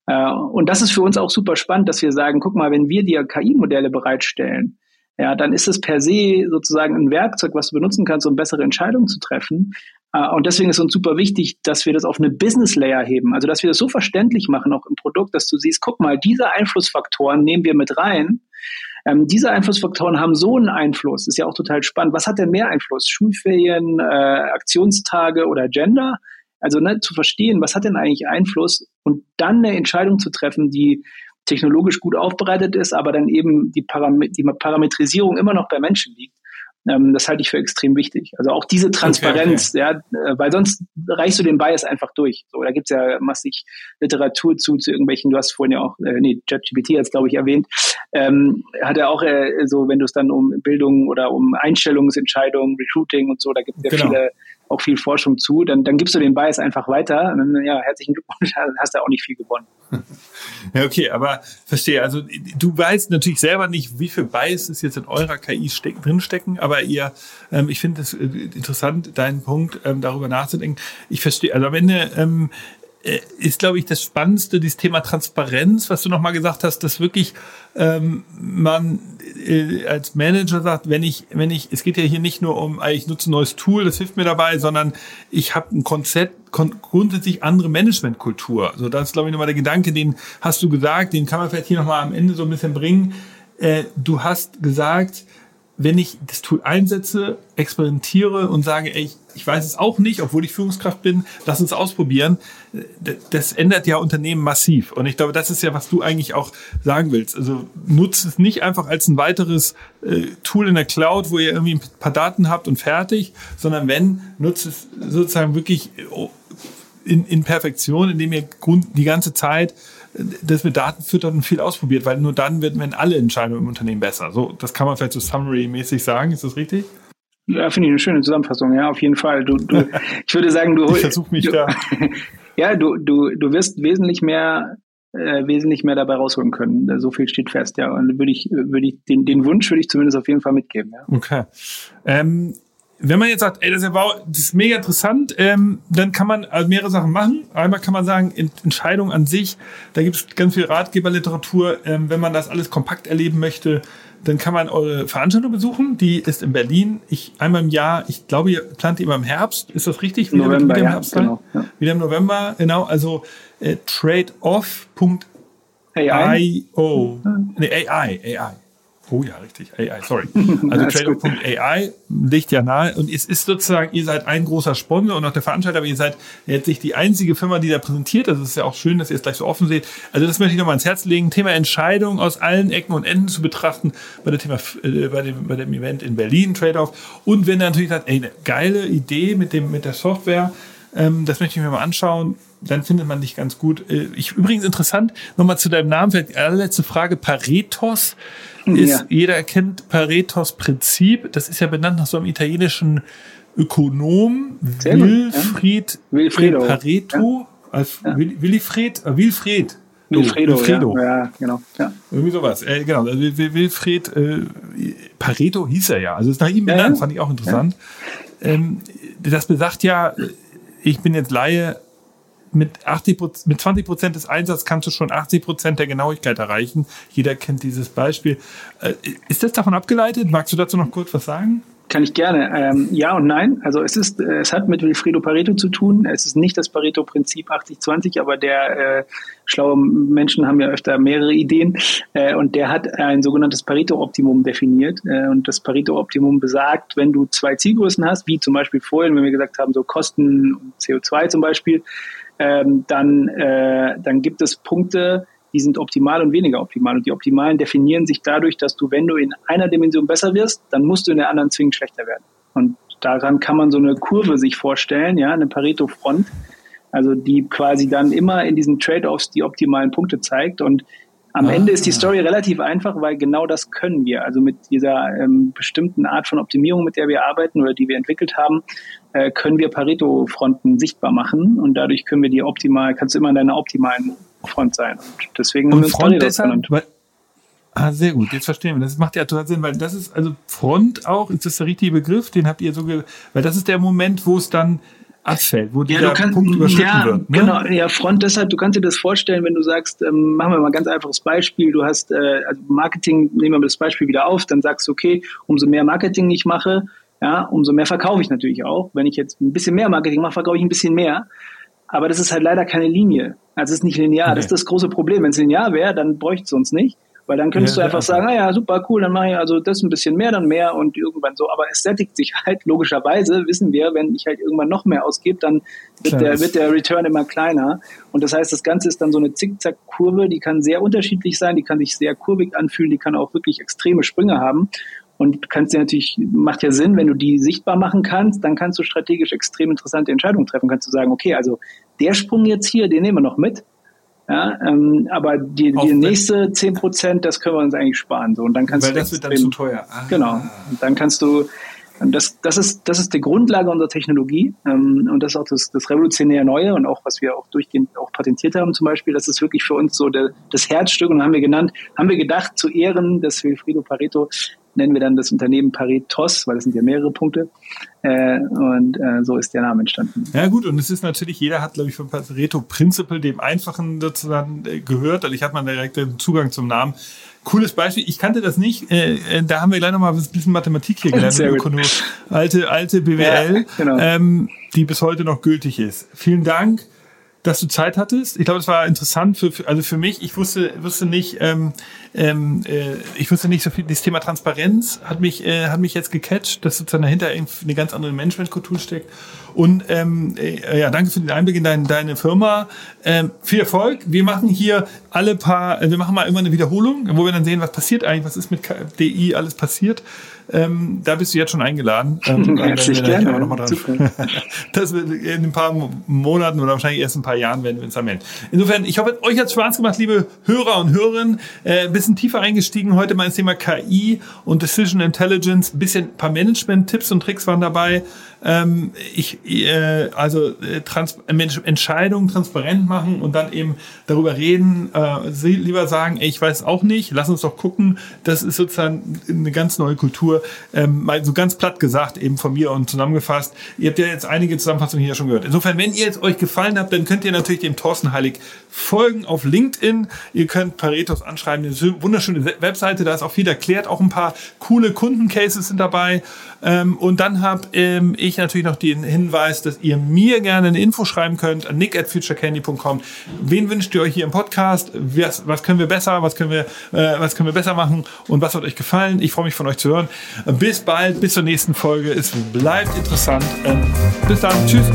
Äh, und das ist für uns auch super spannend, dass wir sagen, guck mal, wenn wir dir KI-Modelle bereitstellen, ja, dann ist es per se sozusagen ein Werkzeug, was du benutzen kannst, um bessere Entscheidungen zu treffen. Äh, und deswegen ist uns super wichtig, dass wir das auf eine Business Layer heben. Also, dass wir das so verständlich machen, auch im Produkt, dass du siehst, guck mal, diese Einflussfaktoren nehmen wir mit rein ähm, diese Einflussfaktoren haben so einen Einfluss, ist ja auch total spannend. Was hat denn mehr Einfluss? Schulferien, äh, Aktionstage oder Gender? Also ne, zu verstehen, was hat denn eigentlich Einfluss und dann eine Entscheidung zu treffen, die technologisch gut aufbereitet ist, aber dann eben die, Param die Parametrisierung immer noch bei Menschen liegt. Ähm, das halte ich für extrem wichtig. Also auch diese Transparenz, okay, okay. ja, äh, weil sonst reichst du den Bias einfach durch. So, da gibt's ja massig Literatur zu, zu irgendwelchen, du hast vorhin ja auch, äh, nee, ChatGPT hat glaube ich, erwähnt, ähm, hat er auch äh, so, wenn du es dann um Bildung oder um Einstellungsentscheidungen, Recruiting und so, da gibt es ja genau. viele auch viel Forschung zu, dann, dann gibst du den Bias einfach weiter. Dann, ja, herzlichen Glückwunsch, hast du auch nicht viel gewonnen. Ja, okay, aber verstehe. Also du weißt natürlich selber nicht, wie viel Biases jetzt in eurer KI steck, drinstecken, aber ihr, ähm, ich finde es äh, interessant, deinen Punkt ähm, darüber nachzudenken. Ich verstehe, also am Ende ähm, äh, ist, glaube ich, das Spannendste, dieses Thema Transparenz, was du nochmal gesagt hast, dass wirklich ähm, man äh, als Manager sagt, wenn ich, wenn ich, es geht ja hier nicht nur um, ich nutze ein neues Tool, das hilft mir dabei, sondern ich habe ein Konzept, grundsätzlich andere Managementkultur. So, das ist, glaube ich, nochmal der Gedanke, den hast du gesagt, den kann man vielleicht hier nochmal am Ende so ein bisschen bringen. Äh, du hast gesagt, wenn ich das Tool einsetze, experimentiere und sage, ey, ich weiß es auch nicht, obwohl ich Führungskraft bin, lass uns ausprobieren, das ändert ja Unternehmen massiv. Und ich glaube, das ist ja, was du eigentlich auch sagen willst. Also nutzt es nicht einfach als ein weiteres äh, Tool in der Cloud, wo ihr irgendwie ein paar Daten habt und fertig, sondern wenn, nutzt es sozusagen wirklich in, in Perfektion, indem ihr die ganze Zeit das mit Daten füttert und viel ausprobiert, weil nur dann werden alle Entscheidungen im Unternehmen besser. So, das kann man vielleicht so summary-mäßig sagen. Ist das richtig? Ja, finde ich eine schöne Zusammenfassung. Ja, auf jeden Fall. Du, du, ich würde sagen, du. Ich versuche mich du, da. Ja, du, du, du wirst wesentlich mehr, äh, wesentlich mehr dabei rausholen können. So viel steht fest, ja. Und würde ich, würde ich, den, den Wunsch würde ich zumindest auf jeden Fall mitgeben. Ja. Okay. Ähm, wenn man jetzt sagt, ey, das ist, das ist mega interessant, ähm, dann kann man also mehrere Sachen machen. Einmal kann man sagen, Entscheidung an sich, da gibt es ganz viel Ratgeberliteratur. Ähm, wenn man das alles kompakt erleben möchte, dann kann man eure Veranstaltung besuchen. Die ist in Berlin. Ich einmal im Jahr, ich glaube, ihr plant immer im Herbst. Ist das richtig? Wieder, November, wieder im Herbst genau, ja. Wieder im November, genau. Also äh, tradeoff.io. Nee, AI, AI. Oh ja, richtig. AI, sorry. Also Trader.ai liegt ja nahe und es ist sozusagen, ihr seid ein großer Sponsor und auch der Veranstalter, aber ihr seid jetzt nicht die einzige Firma, die da präsentiert. Das ist ja auch schön, dass ihr es gleich so offen seht. Also das möchte ich nochmal ans Herz legen. Thema Entscheidung aus allen Ecken und Enden zu betrachten bei, der Thema, äh, bei, dem, bei dem Event in Berlin, Trade-off. Und wenn ihr natürlich sagt, ey, eine geile Idee mit, dem, mit der Software, ähm, das möchte ich mir mal anschauen dann findet man dich ganz gut. Äh, ich, übrigens interessant, nochmal zu deinem Namen, vielleicht allerletzte Frage, Paretos ist, ja. jeder kennt Paretos Prinzip. Das ist ja benannt nach so einem italienischen Ökonom, Sehr Wilfried ja. Wilfredo. Pareto, ja. als ja. Wilfried, äh, Wilfried. Wilfredo, Wilfredo. Ja, ja, genau. Ja. Irgendwie sowas. Äh, genau, also Wilfried äh, Pareto hieß er ja. Also ist nach ihm benannt, fand ich auch interessant. Ähm, das besagt ja, ich bin jetzt Laie, mit 80 mit 20 Prozent des Einsatzes kannst du schon 80 Prozent der Genauigkeit erreichen. Jeder kennt dieses Beispiel. Äh, ist das davon abgeleitet? Magst du dazu noch kurz was sagen? Kann ich gerne. Ähm, ja und nein. Also es ist, äh, es hat mit Wilfredo Pareto zu tun. Es ist nicht das Pareto-Prinzip 80-20, aber der äh, schlaue Menschen haben ja öfter mehrere Ideen. Äh, und der hat ein sogenanntes Pareto-Optimum definiert. Äh, und das Pareto-Optimum besagt, wenn du zwei Zielgrößen hast, wie zum Beispiel vorhin, wenn wir gesagt haben, so Kosten und CO2 zum Beispiel, ähm, dann, äh, dann gibt es Punkte, die sind optimal und weniger optimal. Und die optimalen definieren sich dadurch, dass du, wenn du in einer Dimension besser wirst, dann musst du in der anderen zwingend schlechter werden. Und daran kann man so eine Kurve sich vorstellen, ja, eine Pareto-Front, also die quasi dann immer in diesen Trade-offs die optimalen Punkte zeigt. Und am ah, Ende ist die Story relativ einfach, weil genau das können wir. Also mit dieser ähm, bestimmten Art von Optimierung, mit der wir arbeiten oder die wir entwickelt haben, äh, können wir Pareto-Fronten sichtbar machen und dadurch können wir die optimal, kannst du immer in deiner optimalen Front sein. Und deswegen und haben wir uns Front deshalb, weil, Ah, sehr gut, jetzt verstehen wir. Das macht ja total Sinn, weil das ist, also Front auch, ist das der richtige Begriff? Den habt ihr so, weil das ist der Moment, wo es dann abfällt, wo ja, dieser kannst, Punkt überschritten ja, wird. Ne? Genau, ja, Front deshalb, du kannst dir das vorstellen, wenn du sagst, ähm, machen wir mal ein ganz einfaches Beispiel, du hast äh, also Marketing, nehmen wir mal das Beispiel wieder auf, dann sagst du, okay, umso mehr Marketing ich mache, ja, umso mehr verkaufe ich natürlich auch. Wenn ich jetzt ein bisschen mehr Marketing mache, verkaufe ich ein bisschen mehr. Aber das ist halt leider keine Linie. Also es ist nicht linear. Okay. Das ist das große Problem. Wenn es linear wäre, dann bräuchte es uns nicht. Weil dann könntest ja, du einfach sagen, naja, ah super, cool, dann mache ich also das ein bisschen mehr, dann mehr und irgendwann so. Aber es sättigt sich halt, logischerweise, wissen wir, wenn ich halt irgendwann noch mehr ausgebe, dann wird der, wird der Return immer kleiner. Und das heißt, das Ganze ist dann so eine Zickzack-Kurve, die kann sehr unterschiedlich sein, die kann sich sehr kurvig anfühlen, die kann auch wirklich extreme Sprünge haben. Und du kannst dir natürlich, macht ja Sinn, wenn du die sichtbar machen kannst, dann kannst du strategisch extrem interessante Entscheidungen treffen. Kannst du sagen, okay, also der Sprung jetzt hier, den nehmen wir noch mit. Ja, ähm, aber die, die nächste 10 Prozent, das können wir uns eigentlich sparen. So, und dann kannst Weil du das wird dann zu teuer. Ah. Genau. Und dann kannst du, das, das, ist, das ist die Grundlage unserer Technologie ähm, und das ist auch das, das revolutionär Neue und auch, was wir auch durchgehend auch patentiert haben zum Beispiel, das ist wirklich für uns so der, das Herzstück und haben wir genannt, haben wir gedacht, zu Ehren des Wilfrido Pareto nennen wir dann das Unternehmen Paretos, weil es sind ja mehrere Punkte. Äh, und äh, so ist der Name entstanden. Ja gut, und es ist natürlich, jeder hat, glaube ich, von Pareto Principle, dem einfachen sozusagen äh, gehört. Dadurch hat man direkt den Zugang zum Namen. Cooles Beispiel. Ich kannte das nicht. Äh, äh da haben wir gleich nochmal ein bisschen Mathematik hier gelernt. Sehr gut. Alte, alte BWL, ja, genau. ähm, die bis heute noch gültig ist. Vielen Dank. Dass du Zeit hattest. Ich glaube, es war interessant für, für, also für mich. Ich wusste, wusste nicht, ähm, ähm, äh, ich wusste nicht so viel. Das Thema Transparenz hat mich, äh, hat mich jetzt gecatcht, dass sozusagen dahinter eine ganz andere Managementkultur steckt. Und ähm, äh, ja, danke für den Einblick in dein, deine Firma. Ähm, viel Erfolg. Wir machen hier alle paar, äh, wir machen mal immer eine Wiederholung, wo wir dann sehen, was passiert eigentlich, was ist mit DI alles passiert. Ähm, da bist du jetzt schon eingeladen. Ähm, Herzlich gerne. Noch mal dran. das wird in ein paar Monaten oder wahrscheinlich erst ein paar Jahren werden wir uns da melden. Insofern, ich hoffe, euch hat Spaß gemacht, liebe Hörer und Hörerinnen. Äh, ein bisschen tiefer eingestiegen heute mal ins Thema KI und Decision Intelligence. Ein bisschen ein paar Management-Tipps und Tricks waren dabei. Ähm, ich, äh, also äh, Trans Entscheidungen transparent machen und dann eben darüber reden, äh, lieber sagen, ey, ich weiß auch nicht, lass uns doch gucken. Das ist sozusagen eine ganz neue Kultur. Ähm, mal so ganz platt gesagt, eben von mir und zusammengefasst. Ihr habt ja jetzt einige Zusammenfassungen hier schon gehört. Insofern, wenn ihr jetzt euch gefallen habt, dann könnt ihr natürlich dem Thorsten Heilig folgen auf LinkedIn. Ihr könnt Paretos anschreiben, eine wunderschöne Webseite, da ist auch viel erklärt, auch ein paar coole Kundencases sind dabei. Ähm, und dann habe ähm, ich natürlich noch den Hinweis, dass ihr mir gerne eine Info schreiben könnt an nick at futurecandy.com. Wen wünscht ihr euch hier im Podcast? Was, was können wir besser? Was können wir, äh, was können wir besser machen? Und was hat euch gefallen? Ich freue mich von euch zu hören. Bis bald, bis zur nächsten Folge. Es bleibt interessant. Ähm, bis dann. Tschüss.